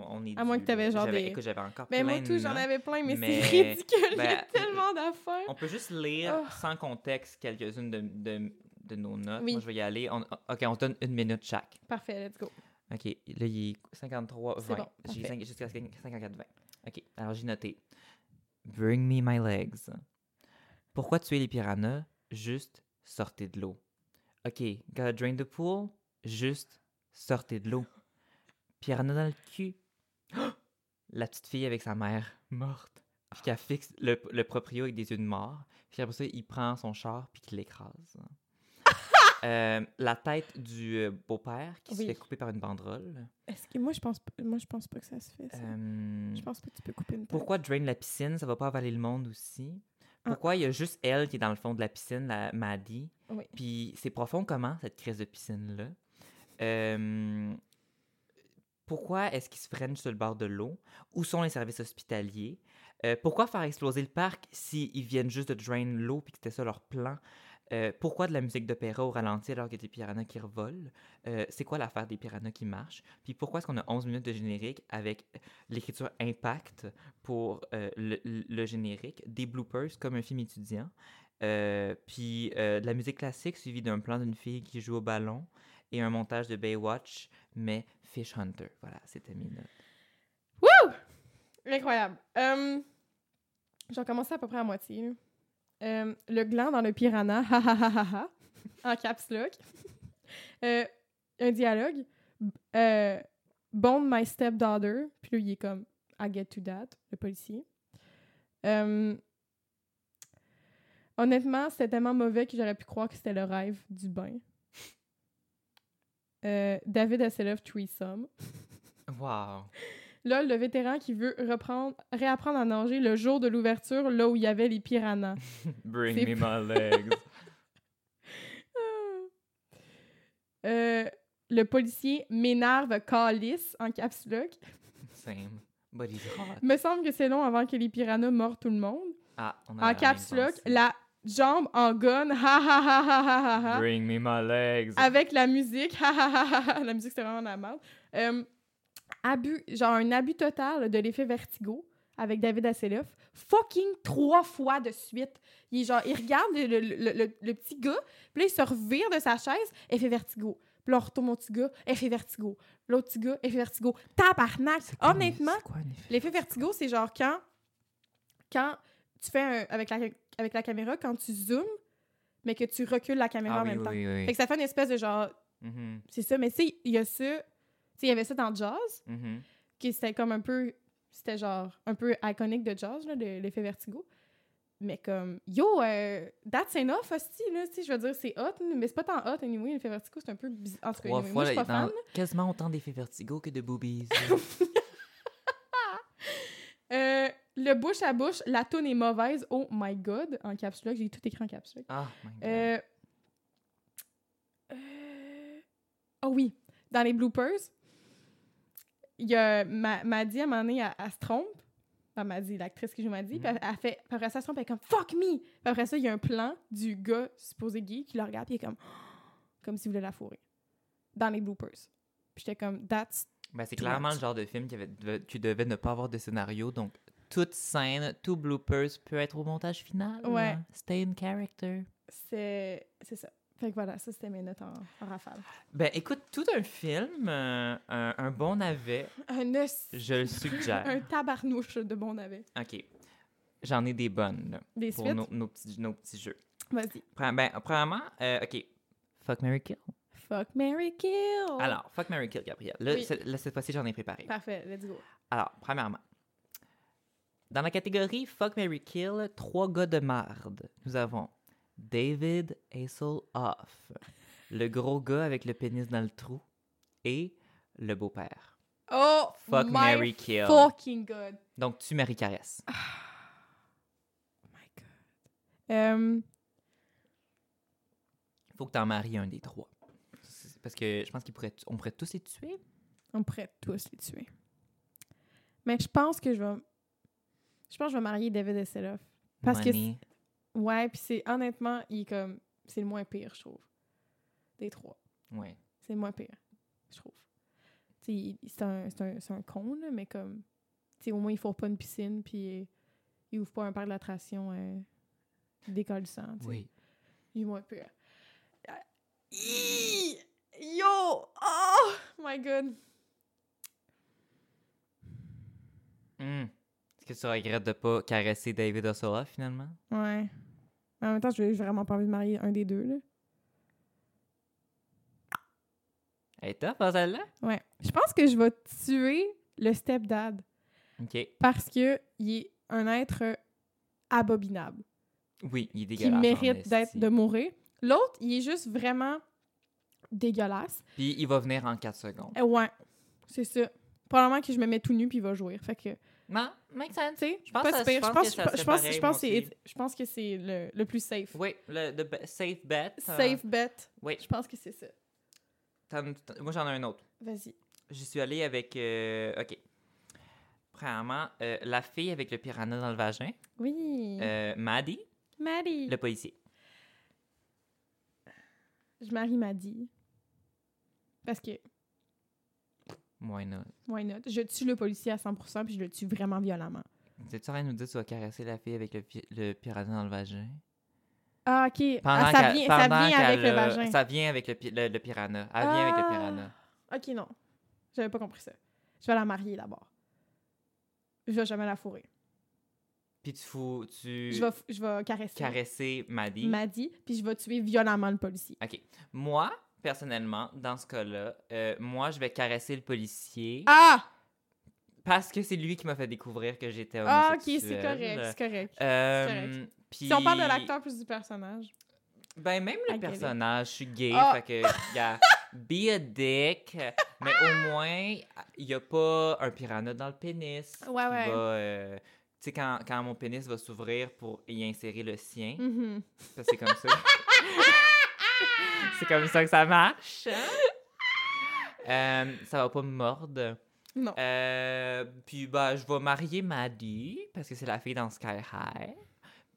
on est À moins dû, que t'avais là. genre des- Écoute, j'avais encore Ben, plein moi, tout, j'en avais plein, mais, mais- c'est ridicule. Il y ben, a tellement d'affaires. On peut juste lire Oh. sans contexte quelques-unes de, de, de nos notes. Oui. Moi, je vais y aller. On- OK, on se donne une minute chaque. Parfait, let's go. OK, là, il est 53, C'est 20. bon, J'ai jusqu'à 54, 20. OK, alors j'ai noté. Bring me my legs. Pourquoi tuer les piranhas? Juste sortez de l'eau. OK, gotta drain the pool? Juste sortez de l'eau. Piranha dans le cul. La petite fille avec sa mère morte. Puis qu'elle fixe le, le proprio avec des yeux de mort. Puis après ça, il prend son char puis qu'il l'écrase. Euh, la tête du euh, beau-père qui se Oui. fait couper par une banderole. Est-ce que moi, je pense, pas- moi, je pense pas que ça se fait, ça? Euh, Je pense pas que tu peux couper une tête. pourquoi drain la piscine? Ça va pas avaler le monde aussi. Ah. Pourquoi il y a juste elle qui est dans le fond de la piscine, la Maddie? Oui. Puis c'est profond comment, cette crise de piscine-là? Euh, pourquoi est-ce qu'ils se freinent sur le bord de l'eau? Où sont les services hospitaliers? Euh, pourquoi faire exploser le parc s'ils viennent juste de drain l'eau puis que c'était ça leur plan? Euh, pourquoi de la musique d'opéra au ralenti alors qu'il y a des piranhas qui revolent? Euh, c'est quoi l'affaire des piranhas qui marchent? Puis pourquoi est-ce qu'on a 11 minutes de générique avec l'écriture impact pour euh, le, générique, des bloopers comme un film étudiant, puis de la musique classique suivie d'un plan d'une fille qui joue au ballon et un montage de Baywatch, mais Fish Hunter. Voilà, c'était mes notes. Incroyable. Euh, J'en commençais à peu près à moitié. Euh, le gland dans le piranha, ha ha ha ha en caps lock. Euh, un dialogue. Euh, my stepdaughter. Puis là, il est comme I get to that, le policier. Euh, honnêtement, c'était tellement mauvais que j'aurais pu croire que c'était le rêve du bain. David Hasselhoff threesome. Wow! Là, le vétéran qui veut reprendre, réapprendre à nager le jour de l'ouverture, là où il y avait les piranhas. Bring C'est me my legs. Euh, le policier m'énerve calice en caps lock. Same. But he's hot. Me semble que c'est long avant que les piranhas mordent tout le monde. Ah, on a En caps lock, la jambe en gun, ha ha ha ha ha ha. Bring me my legs. Avec la musique, ha ha ha ha ha. La musique, c'était vraiment de la merde. Euh, abus, genre un abus total de l'effet vertigo avec David Hasselhoff. Fucking trois fois de suite. Il est genre, il regarde le, le- le- petit gars, puis là, il se revire de sa chaise, effet vertigo. Puis là, on retourne au petit gars, effet vertigo. L'autre petit gars, effet vertigo. Tabarnak! Honnêtement? L'effet vertigo, c'est genre quand, quand tu fais un- avec, la, avec la caméra, quand tu zoomes, mais que tu recules la caméra Ah en oui, même oui, temps. oui. Fait que ça fait une espèce de genre. Mhm, C'est ça, mais tu sais, il y a ça. Sais, il y avait ça dans Jazz, mhm. qui c'était comme un peu. C'était genre un peu iconique de Jazz, là, le- l'effet vertigo. Mais comme, yo, euh, that's enough, hostie, là, tu sais, je veux dire, c'est hot, mais c'est pas tant hot, anyway, l'effet vertigo, c'est un peu bizarre. En tout cas, anyway, moi, je suis pas dans fan. quasiment autant d'effets vertigo que de boobies. Euh, le bouche à bouche, la toune est mauvaise. Oh my god, en caps lock, j'ai tout écrit en caps lock. Ah, my God. Euh... euh, Oh oui, dans les bloopers, il y a Ma- Maddy, à un moment donné, elle, elle se trompe. Enfin, Maddy, l'actrice qui joue Maddy, Mhm. puis elle, elle fait, puis après ça, elle se trompe, elle est comme « fuck me ». Puis après ça, il y a un plan du gars supposé gay qui le regarde, puis il est comme « comme s'il voulait la fourrer ». Dans les bloopers. Puis j'étais comme, that's. Ben, c'est clairement much. le genre de film qui, avait, qui devait ne pas avoir de scénario, donc toute scène, tout bloopers peut être au montage final. Ouais. Stay in character. C'est ça. Fait que voilà, ça c'était mes notes en, en rafale. Ben, écoute, tout un film, euh, un, un bon navet, Un os. je le suggère. Un tabarnouche de bon navet. OK. J'en ai des bonnes, là, Des pour nos, nos petits, nos petits jeux. Vas-y. Ben, premièrement, euh, OK. Fuck, Mary Kill. Fuck, Mary Kill. Alors, fuck, Mary Kill, Gabriel. Là, Oui. c'est- là, cette fois-ci, j'en ai préparé. Parfait, let's go. Alors, premièrement, dans la catégorie Fuck, Mary Kill, trois gars de marde, nous avons David Hasselhoff, le gros gars avec le pénis dans le trou, et le beau-père. Oh, Fuck, my Mary Kill. fucking god. Donc, tu Marie Caresse. Oh my god. Euh, Faut que t'en maries un des trois. Parce que je pense qu'on pourrait, on pourrait tous les tuer. on pourrait tous les tuer. Mais je pense que je vais. Je pense que je vais marier David Hasselhoff. Parce que. Ouais, puis c'est honnêtement, il est comme. C'est le moins pire, je trouve. Des trois. Ouais. C'est le moins pire, je trouve. C'est un, un, un con, là, mais comme. Tu sais, au moins, il faut pas une piscine, puis euh, il ouvre pas un parc d'attractions euh, décollissant. Oui. Il est moins pire. Hi! Yo! Oh my god! Hmm. Que tu regrettes de pas caresser David Hasselhoff, finalement? Ouais. Mais en même temps, j'ai vraiment pas envie de marier un des deux, là. Elle est top, hein, celle-là? Ouais. Je pense que je vais tuer le stepdad OK. parce que il est un être abominable Oui, il est qui dégueulasse. en mérite d'être de mourir. L'autre, il est juste vraiment dégueulasse. Puis il va venir en 4 secondes. Euh, ouais, c'est ça. Probablement que je me mets tout nu puis il va jouer. Fait que, Non, make sense. sais, Je pense ça- je pense que je pense, pense, que c'est- aussi. je pense que c'est le, le plus safe. Oui, le safe bet. euh, Safe bet. Oui. Je pense que c'est ça. moi, j'en ai un autre. Vas-y. J'y suis allé avec. euh, OK. Premièrement, euh, la fille avec le piranha dans le vagin, Oui. euh, Maddie, Maddie. le policier. Je marie Maddie. Parce que, Why not? why not? Je tue le policier à 100% puis je le tue vraiment violemment. T'es-tu en train de nous dire que tu vas caresser la fille avec le, le piranha dans le vagin? Ah, ok. Ah, Pendant ça, vient, ça vient avec le vagin. Ça vient avec le, le, le piranha. Elle vient avec le Ah. piranha. Ok, non. J'avais pas compris ça. Je vais la marier d'abord. Je vais jamais la fourrer. Puis tu fous. Tu Je vais, je vais caresser caresser Maddie. Maddie, puis je vais tuer violemment le policier. OK. Moi, personnellement, dans ce cas-là, euh, moi, je vais caresser le policier Ah! parce que c'est lui qui m'a fait découvrir que j'étais Ah, ok, homosexuel. c'est correct, c'est correct. Euh, correct. Si on parle de l'acteur plus du personnage. Ben, même le personnage, je suis gay, Ah. fait que, gars, be a dick, mais au moins, il n'y a pas un piranha dans le pénis. Ouais, qui ouais. va, euh, tu sais, quand, quand mon pénis va s'ouvrir pour y insérer le sien, ça, c'est comme ça. c'est comme ça que ça marche. Euh, ça va pas me mordre. Non. Euh, puis, bah, je vais marier Maddie, parce que c'est la fille dans Sky High.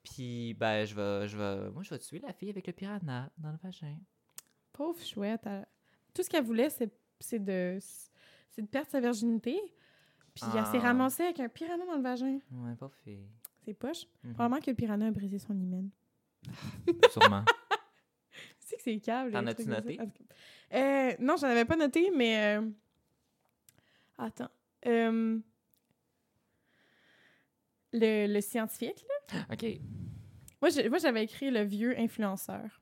Puis, ben, je vais, je vais, moi, je vais tuer la fille avec le piranha dans le vagin. Pauvre chouette. elle- Tout ce qu'elle voulait, c'est c'est de, c'est de perdre sa virginité. Puis elle s'est Ah. ramassée avec un piranha dans le vagin. Ouais, pas fille. C'est poche. Mhm. Probablement que le piranha a brisé son hymen. Sûrement. Sais que c'est câble. T'en as-tu noté? Euh, non, j'en avais pas noté, mais. euh, Attends. Euh, Le, le scientifique, là? OK. Moi, j'avais écrit le vieux influenceur.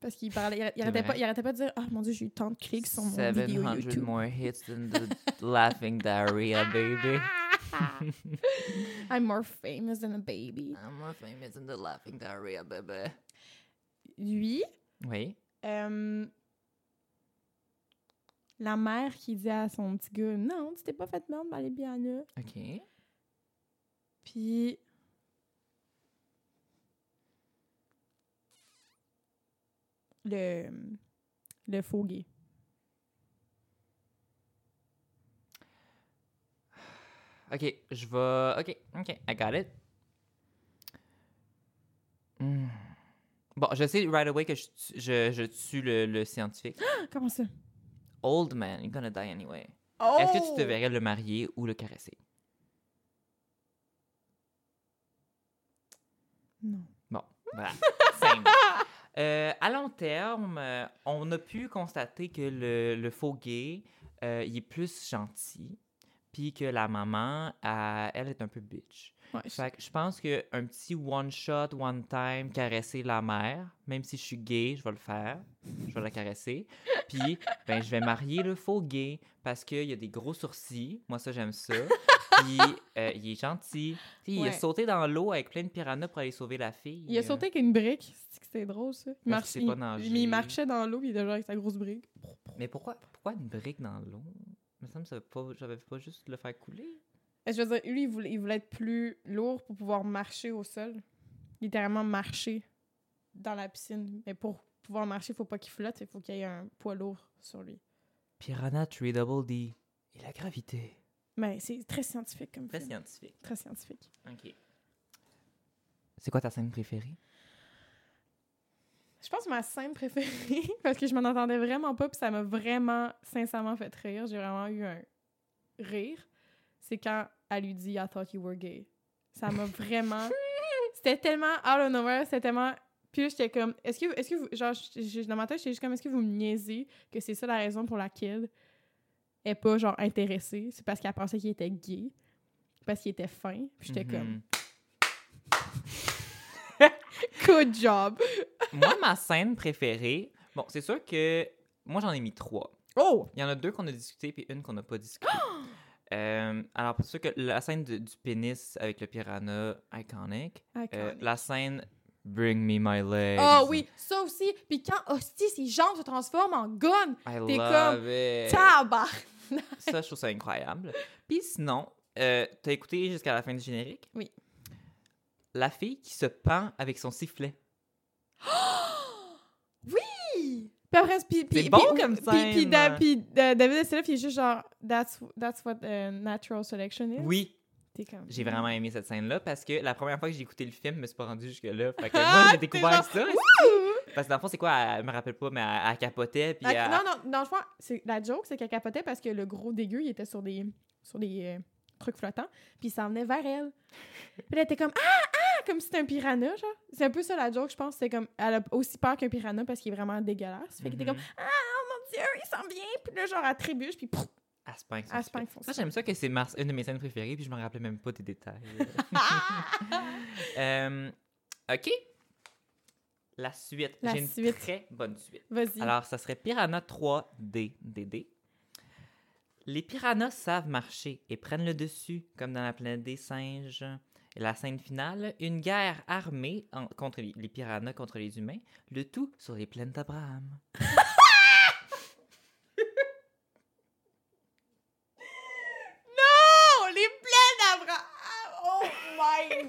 Parce qu'il parlait, il, arrêtait pas, il arrêtait pas de dire Ah mon dieu, j'ai eu tant de clics sur mon vidéo 700 YouTube. more hits than the laughing diarrhea, baby. I'm more famous than a baby. I'm more famous than the laughing diarrhea, baby. Lui, Oui. euh, la mère qui dit à son petit gars Non, tu t'es pas fait mordre par les pianos. OK. Puis. Le. Le gay. OK, je vais... OK, OK, I got it. Hmm. Bon, je sais right away que je, tue- je, je tue le, le scientifique. Comment ça? Old man, you're gonna die anyway. Oh! Est-ce que tu te verrais le marier ou le caresser? Non. Bon, voilà. Simple. Euh, à long terme, euh, on a pu constater que le, le faux gay, euh, il est plus gentil, puis que la maman, elle est un peu bitch. Ouais, Fait que je pense qu'un petit one-shot, one-time, caresser la mère, même si je suis gay, je vais le faire. Je vais la caresser. Puis, ben, je vais marier le faux gay parce qu'il y a des gros sourcils. Moi, ça, j'aime ça. Puis, euh, il est gentil. Il a sauté dans l'eau avec plein de piranhas pour aller sauver la fille. Il a sauté avec une brique. C'était drôle, ça? Il, il- il marchait dans l'eau, il était genre avec sa grosse brique. Mais pourquoi, pourquoi une brique dans l'eau? Il me semble que j'avais pas juste le faire couler. Je veux dire, lui, il voulait, il voulait être plus lourd pour pouvoir marcher au sol. Littéralement marcher dans la piscine. Mais pour pouvoir marcher, il faut pas qu'il flotte, il faut qu'il y ait un poids lourd sur lui. Piranha 3 Double D. Et la gravité. Mais c'est très scientifique comme Très film. scientifique. Très scientifique. OK. C'est quoi ta scène préférée? Je pense que ma scène préférée, parce que je m'en entendais vraiment pas, puis ça m'a vraiment, sincèrement fait rire. J'ai vraiment eu un rire. C'est quand elle lui dit I thought you were gay. Ça m'a vraiment. C'était tellement out of nowhere, c'était tellement. Puis là, j'étais comme, est-ce que, est-ce que vous. Genre, je- dans ma tête, j'étais juste comme, est-ce que vous me niaisez que c'est ça la raison pour laquelle elle est pas, genre, intéressée? C'est parce qu'elle pensait qu'il était gay. Parce qu'il était fin. Puis j'étais comme, Mhm. good job! Moi, ma scène préférée, bon, c'est sûr que moi, j'en ai mis trois. Oh! Il y en a deux qu'on a discuté puis une qu'on n'a pas discuté. Euh, alors, c'est sûr que la scène de- du pénis avec le piranha, iconic. Euh, Iconic. la scène Bring Me My Legs. Ah oui, ça aussi. Puis quand hostie, ses jambes se transforment en gun, T'es it. tabac! Ça, je trouve ça incroyable. Puis sinon, euh, t'as écouté jusqu'à la fin du générique? Oui. La fille qui se pend avec son sifflet. Oui! Puis après, puis, puis, C'est bon puis- comme scène. Puis, Da- puis Da- David Hasselhoff, il est juste genre, that's, that's what uh, natural selection is? Oui, comme... j'ai vraiment aimé cette scène-là parce que la première fois que j'ai écouté le film, je me suis pas rendu jusque-là. Fait que moi, j'ai découvert genre, ça. Parce que dans le fond, c'est quoi? Elle, elle me rappelle pas, mais elle, elle capotait. Puis elle- Non, non, pense, c'est, la joke, c'est qu'elle capotait parce que le gros dégueu, il était sur des, sur des euh, trucs flottants, puis il s'en venait vers elle. Puis elle était comme, ah, ah, comme si c'était un piranha, genre. C'est un peu ça la joke, je pense. C'est comme, elle a aussi peur qu'un piranha parce qu'il est vraiment dégueulasse. Fait qu'elle était comme, Mhm. ah, oh mon dieu, il s'en vient. Puis là, genre, elle trébuche, puis pouf, Se sifflet. pince son Ça, j'aime ça que c'est une de mes scènes préférées, puis je me rappelais même pas des détails. Euh, OK. La suite. La J'ai une suite. très bonne suite. Vas-y. Alors, ça serait Piranha 3DDD. Les piranhas savent marcher et prennent le dessus, comme dans la planète des singes. Et la scène finale, une guerre armée en- contre les, les piranhas contre les humains, le tout sur les plaines d'Abraham. Oh, les plaines d'Abraham! Oh my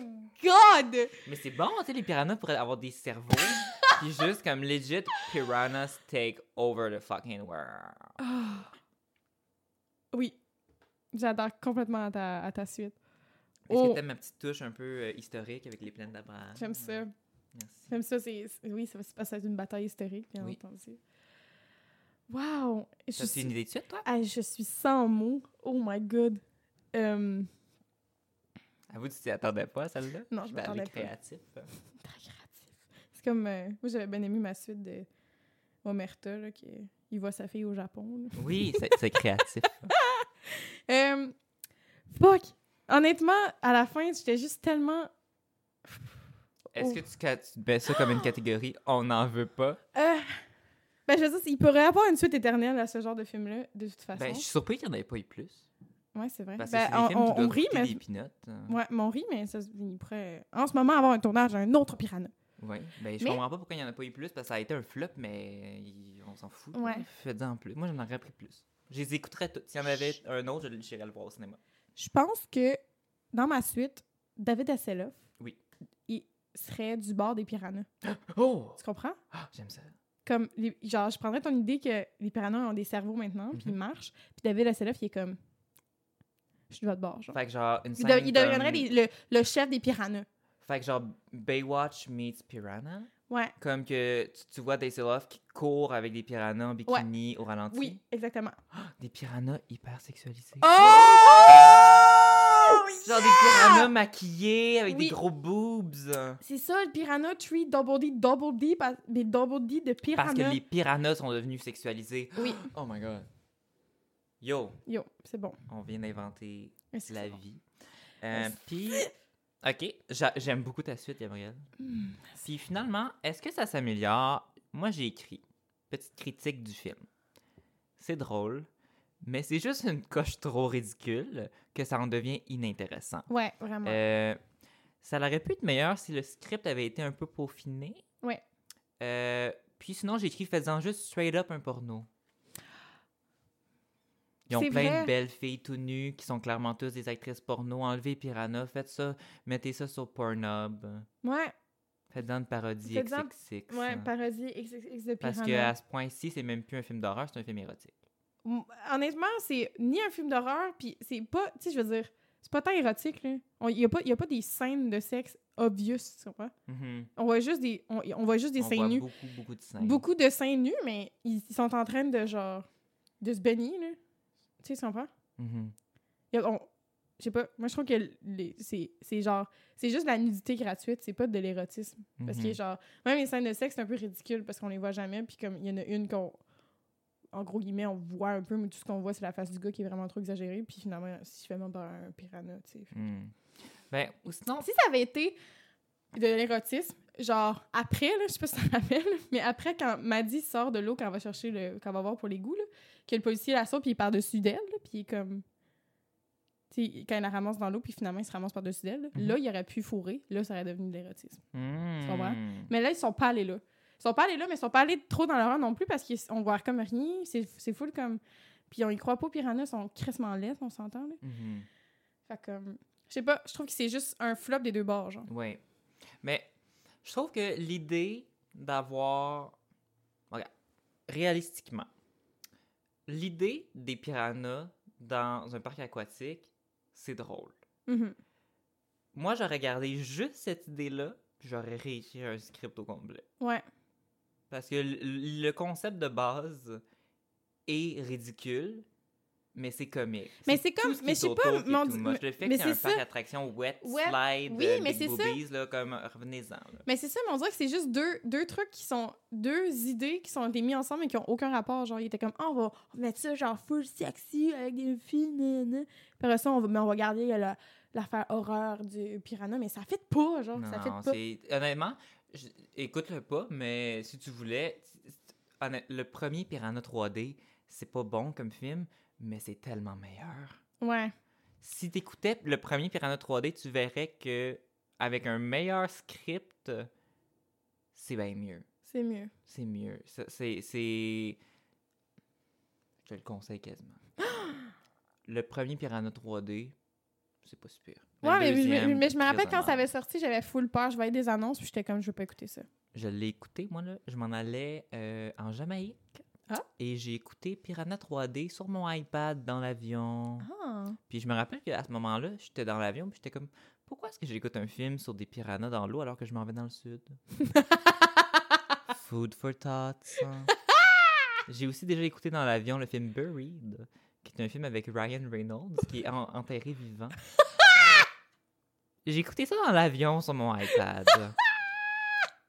Mais c'est bon, tu sais, les piranhas pourraient avoir des cerveaux. Puis juste comme legit, piranhas take over the fucking world. Ah. Oui. J'adore complètement à ta, à ta suite. Est-ce Oh. que t'aimes ma petite touche un peu euh, historique avec les plaines d'Abraham? J'aime ça. Merci. J'aime ça. C'est, oui, ça se passe à une bataille historique, bien Oui. entendu. Wow! Suis, une idée de suite, toi? Ah, je suis sans mots. Oh my god. Euh, Avoue, tu t'y attendais pas, à celle-là? Non, je m'attendais pas. créatif. très créatif. C'est comme... euh, moi, j'avais bien aimé ma suite de Omerta, là, qui il voit sa fille au Japon. là. Oui, c'est créatif. Euh, fuck! Honnêtement, à la fin, j'étais juste tellement... Est-ce Oh. que tu, tu mets ça comme une catégorie « on n'en veut pas Euh, ben, je veux dire, il pourrait avoir une suite éternelle à ce genre de film-là, de toute » façon. Ben, je suis surpris qu'il n'y en ait pas eu plus. Ouais, c'est vrai. Parce Ben, des on, films on- on rit, mais... euh. Ouais, mais on rit, mais ça, il pourrait, en ce moment, avoir un tournage d'un autre piranha. Ouais. Ben, je Mais- comprends pas pourquoi il n'y en a pas eu plus, parce que ça a été un flop, mais il- on s'en fout. Ouais. Faites-en plus. Moi, j'en aurais pris plus. Je les écouterais toutes. S'il y en avait un autre, je j'irais le voir au cinéma. Je pense que, dans ma suite, David Hasselhoff, Oui. il serait du bord des piranhas. Oh! Tu comprends? Ah, J'aime ça. Comme, les- genre, je prendrais ton idée que les piranhas ont des cerveaux maintenant, puis ils Mhm. marchent, puis David Hasselhoff, il est comme... Je suis de votre bord, genre. Fait que genre, une Il, de- il deviendrait comme- les- le, le chef des piranhas. Fait que genre, Baywatch meets Piranha? Ouais. Comme que tu, tu vois Daisy Love qui court avec des piranhas en bikini au ralenti? Oui, exactement. Des piranhas hyper sexualisés. Oh! Genre des piranhas maquillés avec Oui. des gros boobs. C'est ça, le Piranha Tree Double D, Double D, mais Double D de Piranha. Parce que les piranhas sont devenus sexualisés. Oui. Oh my god. Yo, Yo, c'est bon. on vient d'inventer la vie. Euh, Puis, ok, j'a- j'aime beaucoup ta suite, Gabrielle. Hmm. Puis finalement, est-ce que ça s'améliore? Moi, j'ai écrit petite critique du film. C'est drôle, mais c'est juste une coche trop ridicule que ça en devient inintéressant. Ouais, vraiment. Euh, ça aurait pu être meilleur si le script avait été un peu peaufiné. Ouais. Euh, puis sinon, j'ai écrit faisant juste straight up un porno. Ils ont plein vrai. de belles filles tout nues qui sont clairement tous des actrices porno. Enlevez Piranha, faites ça, mettez ça sur Pornhub. Ouais, Faites-en une parodie Faites-en- XXX. ouais, hein. parodie XXX de Parce Piranha. qu'à ce point-ci, c'est même plus un film d'horreur, c'est un film érotique. Honnêtement, c'est ni un film d'horreur, puis c'est pas, tu sais, je veux dire, c'est pas tant érotique, là. Il y, a pas- y a pas des scènes de sexe obvious, tu vois. Mhm. On voit juste des, on, on voit juste des On seins voit nus. beaucoup, beaucoup de scènes. Beaucoup de seins nus, mais ils, ils sont en train de, genre, de se baigner, là. Tu sais, tu comprends? A- on- Je sais pas, moi, je trouve que les- c'est genre, c'est juste la nudité gratuite, c'est pas de l'érotisme. Parce que, Mhm. genre, même les scènes de sexe, c'est un peu ridicule parce qu'on les voit jamais. Puis, comme, il y en a une qu'on. En gros guillemets, on voit un peu, mais tout ce qu'on voit, c'est la face du gars qui est vraiment trop exagérée. Puis finalement, si je fais même par un piranha, tu sais. Hmm. Ben, ou sinon, Si ça avait été de l'érotisme, genre après, là, je sais pas si ça te rappelle, mais après, quand Maddy sort de l'eau, quand elle va chercher le. quand elle va voir pour les goûts, là, que le policier la sauve, puis il part dessus d'elle, puis il est comme. Tu sais, quand il la ramasse dans l'eau, puis finalement, il se ramasse par-dessus d'elle, là, Mhm. là, il aurait pu fourrer, là, ça aurait devenu de l'érotisme. hmm. comprends? Mais là, ils sont pas allés là. Ils sont pas allés là, mais ils sont pas allés trop dans l'horreur non plus parce qu'on voit comme rien. C'est c'est full comme. Puis on y croit pas, Piranha sont crissement laides, on s'entend, là. Mhm. Fait comme. Je sais pas, je trouve que c'est juste un flop des deux bords, genre. Oui. Mais je trouve que l'idée d'avoir. Regarde, réalistiquement, l'idée des piranhas dans un parc aquatique, c'est drôle. Mhm. Moi, j'aurais gardé juste cette idée-là, puis j'aurais réécrit un script au complet. Ouais. Parce que le, le concept de base est ridicule, mais c'est comique. Mais c'est comme- mais je sais pas, mon-. Le fait mais que c'est un c'est parc ça. d'attractions wet, Ouais, slide, oui, euh, mais big c'est ça. boobies, là, comme revenez-en. là. Mais c'est ça, mais on dirait que c'est juste deux, deux trucs qui sont. Deux idées qui sont été mis ensemble et qui ont aucun rapport. Genre, il était comme, Ah, on va on va mettre ça genre full sexy avec des filles. Puis après ça, on va, mais on va garder la- l'affaire horreur du piranha, mais ça fait pas, genre, ça fait pas. honnêtement, je- écoute-le pas, mais si tu voulais, le premier Piranha 3D, c'est pas bon comme film, mais c'est tellement meilleur. Ouais. Si t'écoutais le premier Piranha 3D, tu verrais que avec un meilleur script, c'est bien mieux. C'est mieux. C'est mieux. C'est. Je le conseille quasiment. le premier Piranha 3D, c'est pas super. Le Ouais, mais, mais- je me rappelle quand ça avait sorti, j'avais full peur, je voyais des annonces, puis j'étais comme, je veux pas écouter ça. Je l'ai écouté, moi, là. Je m'en allais euh, en Jamaïque. Ah. Et j'ai écouté Piranha 3D sur mon iPad dans l'avion. Ah. Puis je me rappelle qu'à ce moment-là, j'étais dans l'avion, puis j'étais comme, pourquoi est-ce que j'écoute un film sur des piranhas dans l'eau alors que je m'en vais dans le sud? Food for thoughts. hein. j'ai aussi déjà écouté dans l'avion le film Buried, qui est un film avec Ryan Reynolds, qui est en- enterré vivant. J'ai écouté ça dans l'avion sur mon iPad.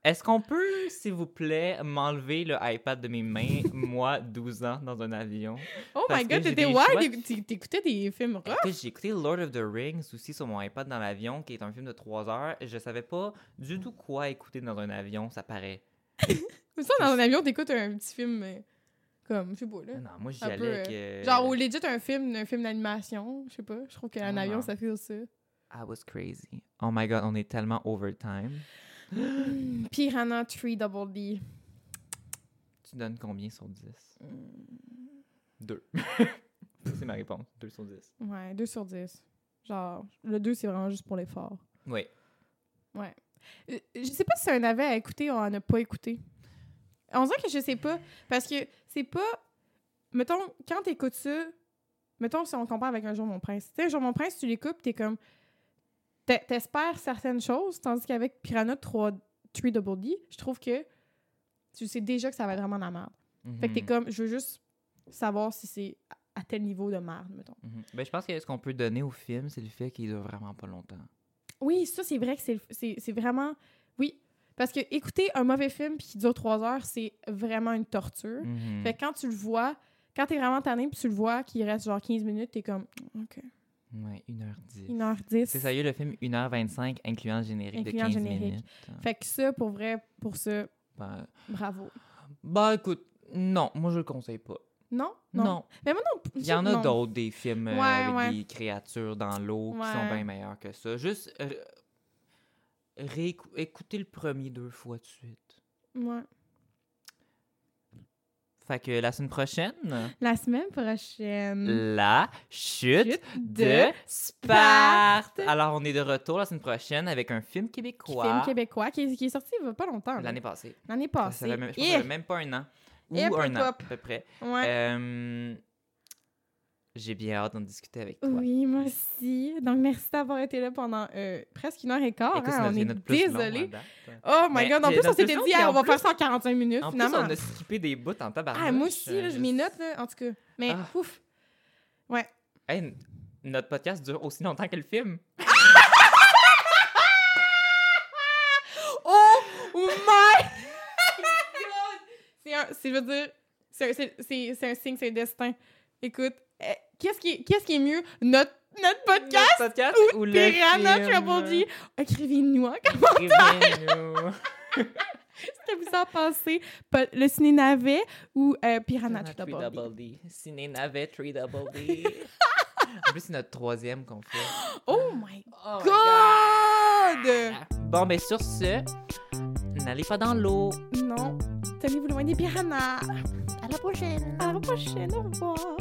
Est-ce qu'on peut, s'il vous plaît, m'enlever le iPad de mes mains, moi, 12 ans, dans un avion? Oh Parce my god, t'étais wild, choix- t'éc- t'éc- t'écoutais des films rough. J'ai écouté Lord of the Rings aussi sur mon iPad dans l'avion, qui est un film de 3 heures. Je savais pas du tout quoi écouter dans un avion, ça paraît. Mais ça, dans un avion, t'écoutes un petit film, euh, comme, je sais pas, là. Non, moi, j'y peu, allais euh, avec... euh, Genre, ou legit un film, un film d'animation, je sais pas. Je trouve qu'un Ah, avion, non. ça fait ça. I was crazy. Oh my god, on est tellement overtime. Piranha 3 Double D. Tu donnes combien sur 10? Hmm. 2. c'est ma réponse. 2 sur 10. Ouais, 2 sur 10. Genre, le 2, c'est vraiment juste pour l'effort. Oui. Ouais. Euh, je sais pas si c'est un avis à écouter ou à ne pas écouter. On dirait que je sais pas. Parce que c'est pas. Mettons, quand t'écoutes ça, mettons si on compare avec Un jour mon prince. Tu sais, Un jour mon prince, tu l'écoutes, t'es comme. T'es- T'espères certaines choses, tandis qu'avec Piranha 3, 3 Double D, je trouve que tu sais déjà que ça va être vraiment la merde. Fait que t'es Mhm. comme, je veux juste savoir si c'est à tel niveau de merde, mettons. Mhm. Ben, je pense que ce qu'on peut donner au film, c'est le fait qu'il dure vraiment pas longtemps. Oui, ça, c'est vrai que c'est vraiment. Oui. Parce que écouter un mauvais film puis qui dure trois heures, c'est vraiment une torture. Mhm. Fait que quand tu le vois, quand t'es vraiment tanné puis tu le vois qu'il reste genre 15 minutes, t'es comme, OK, Ouais, 1h10. 1h10. C'est sérieux, le film 1h25, incluant le générique Incluant de le 15 générique. minutes. Fait que ça, pour vrai, pour ça, Ben, bravo. bah, écoute, non, moi je le conseille pas. Non? Non. Mais moi non. Il y en a d'autres, des films euh, avec ouais. des créatures dans l'eau qui sont bien meilleurs que ça. Juste euh, réécou- écoutez le premier deux fois de suite. Ouais. Fait que la semaine prochaine, La semaine prochaine. la chute Chute de de Sparte. Sparte. Alors, on est de retour la semaine prochaine avec un film québécois. Film québécois qui est, qui est sorti il y a pas longtemps. L'année passée. L'année Ça passée. fait même, je pense que ça même pas un an. Ou Et un an, à peu près. Ouais. Euh, J'ai bien hâte d'en discuter avec toi. Oui, moi aussi. Donc, merci d'avoir été là pendant euh, presque une heure et quart. Écoute, hein, on est plus désolé. Oh my Mais god, en plus, on s'était plus dit, ah, on va plus- faire ça en 45 minutes, En plus, finalement. on a skippé des bouts en tabarnak. Ah, moi aussi, là, j'ai mes notes, là, en tout cas. Mais, Ah. ouf. Hey, n- notre podcast dure aussi longtemps que le film. Oh my god! C'est un, c'est, je veux dire, c'est un, signe, c'est un destin. Écoute, euh, qu'est-ce qui, est- qu'est-ce qui est mieux? Notre, notre podcast Notre podcast ou ou le Piranha? Triple D? Écrivez-nous en Écrivez-nous. Qu'est-ce que vous en pensez? Le ciné navet ou euh, Piranha Three D? Double D. Ciné Navet 3 Double D. en plus, c'est notre troisième qu'on fait. Oh my Oh god! Bon, ben sur ce, n'allez pas dans l'eau. Non, tenez-vous loin des piranhas. À la prochaine. À la prochaine, au revoir.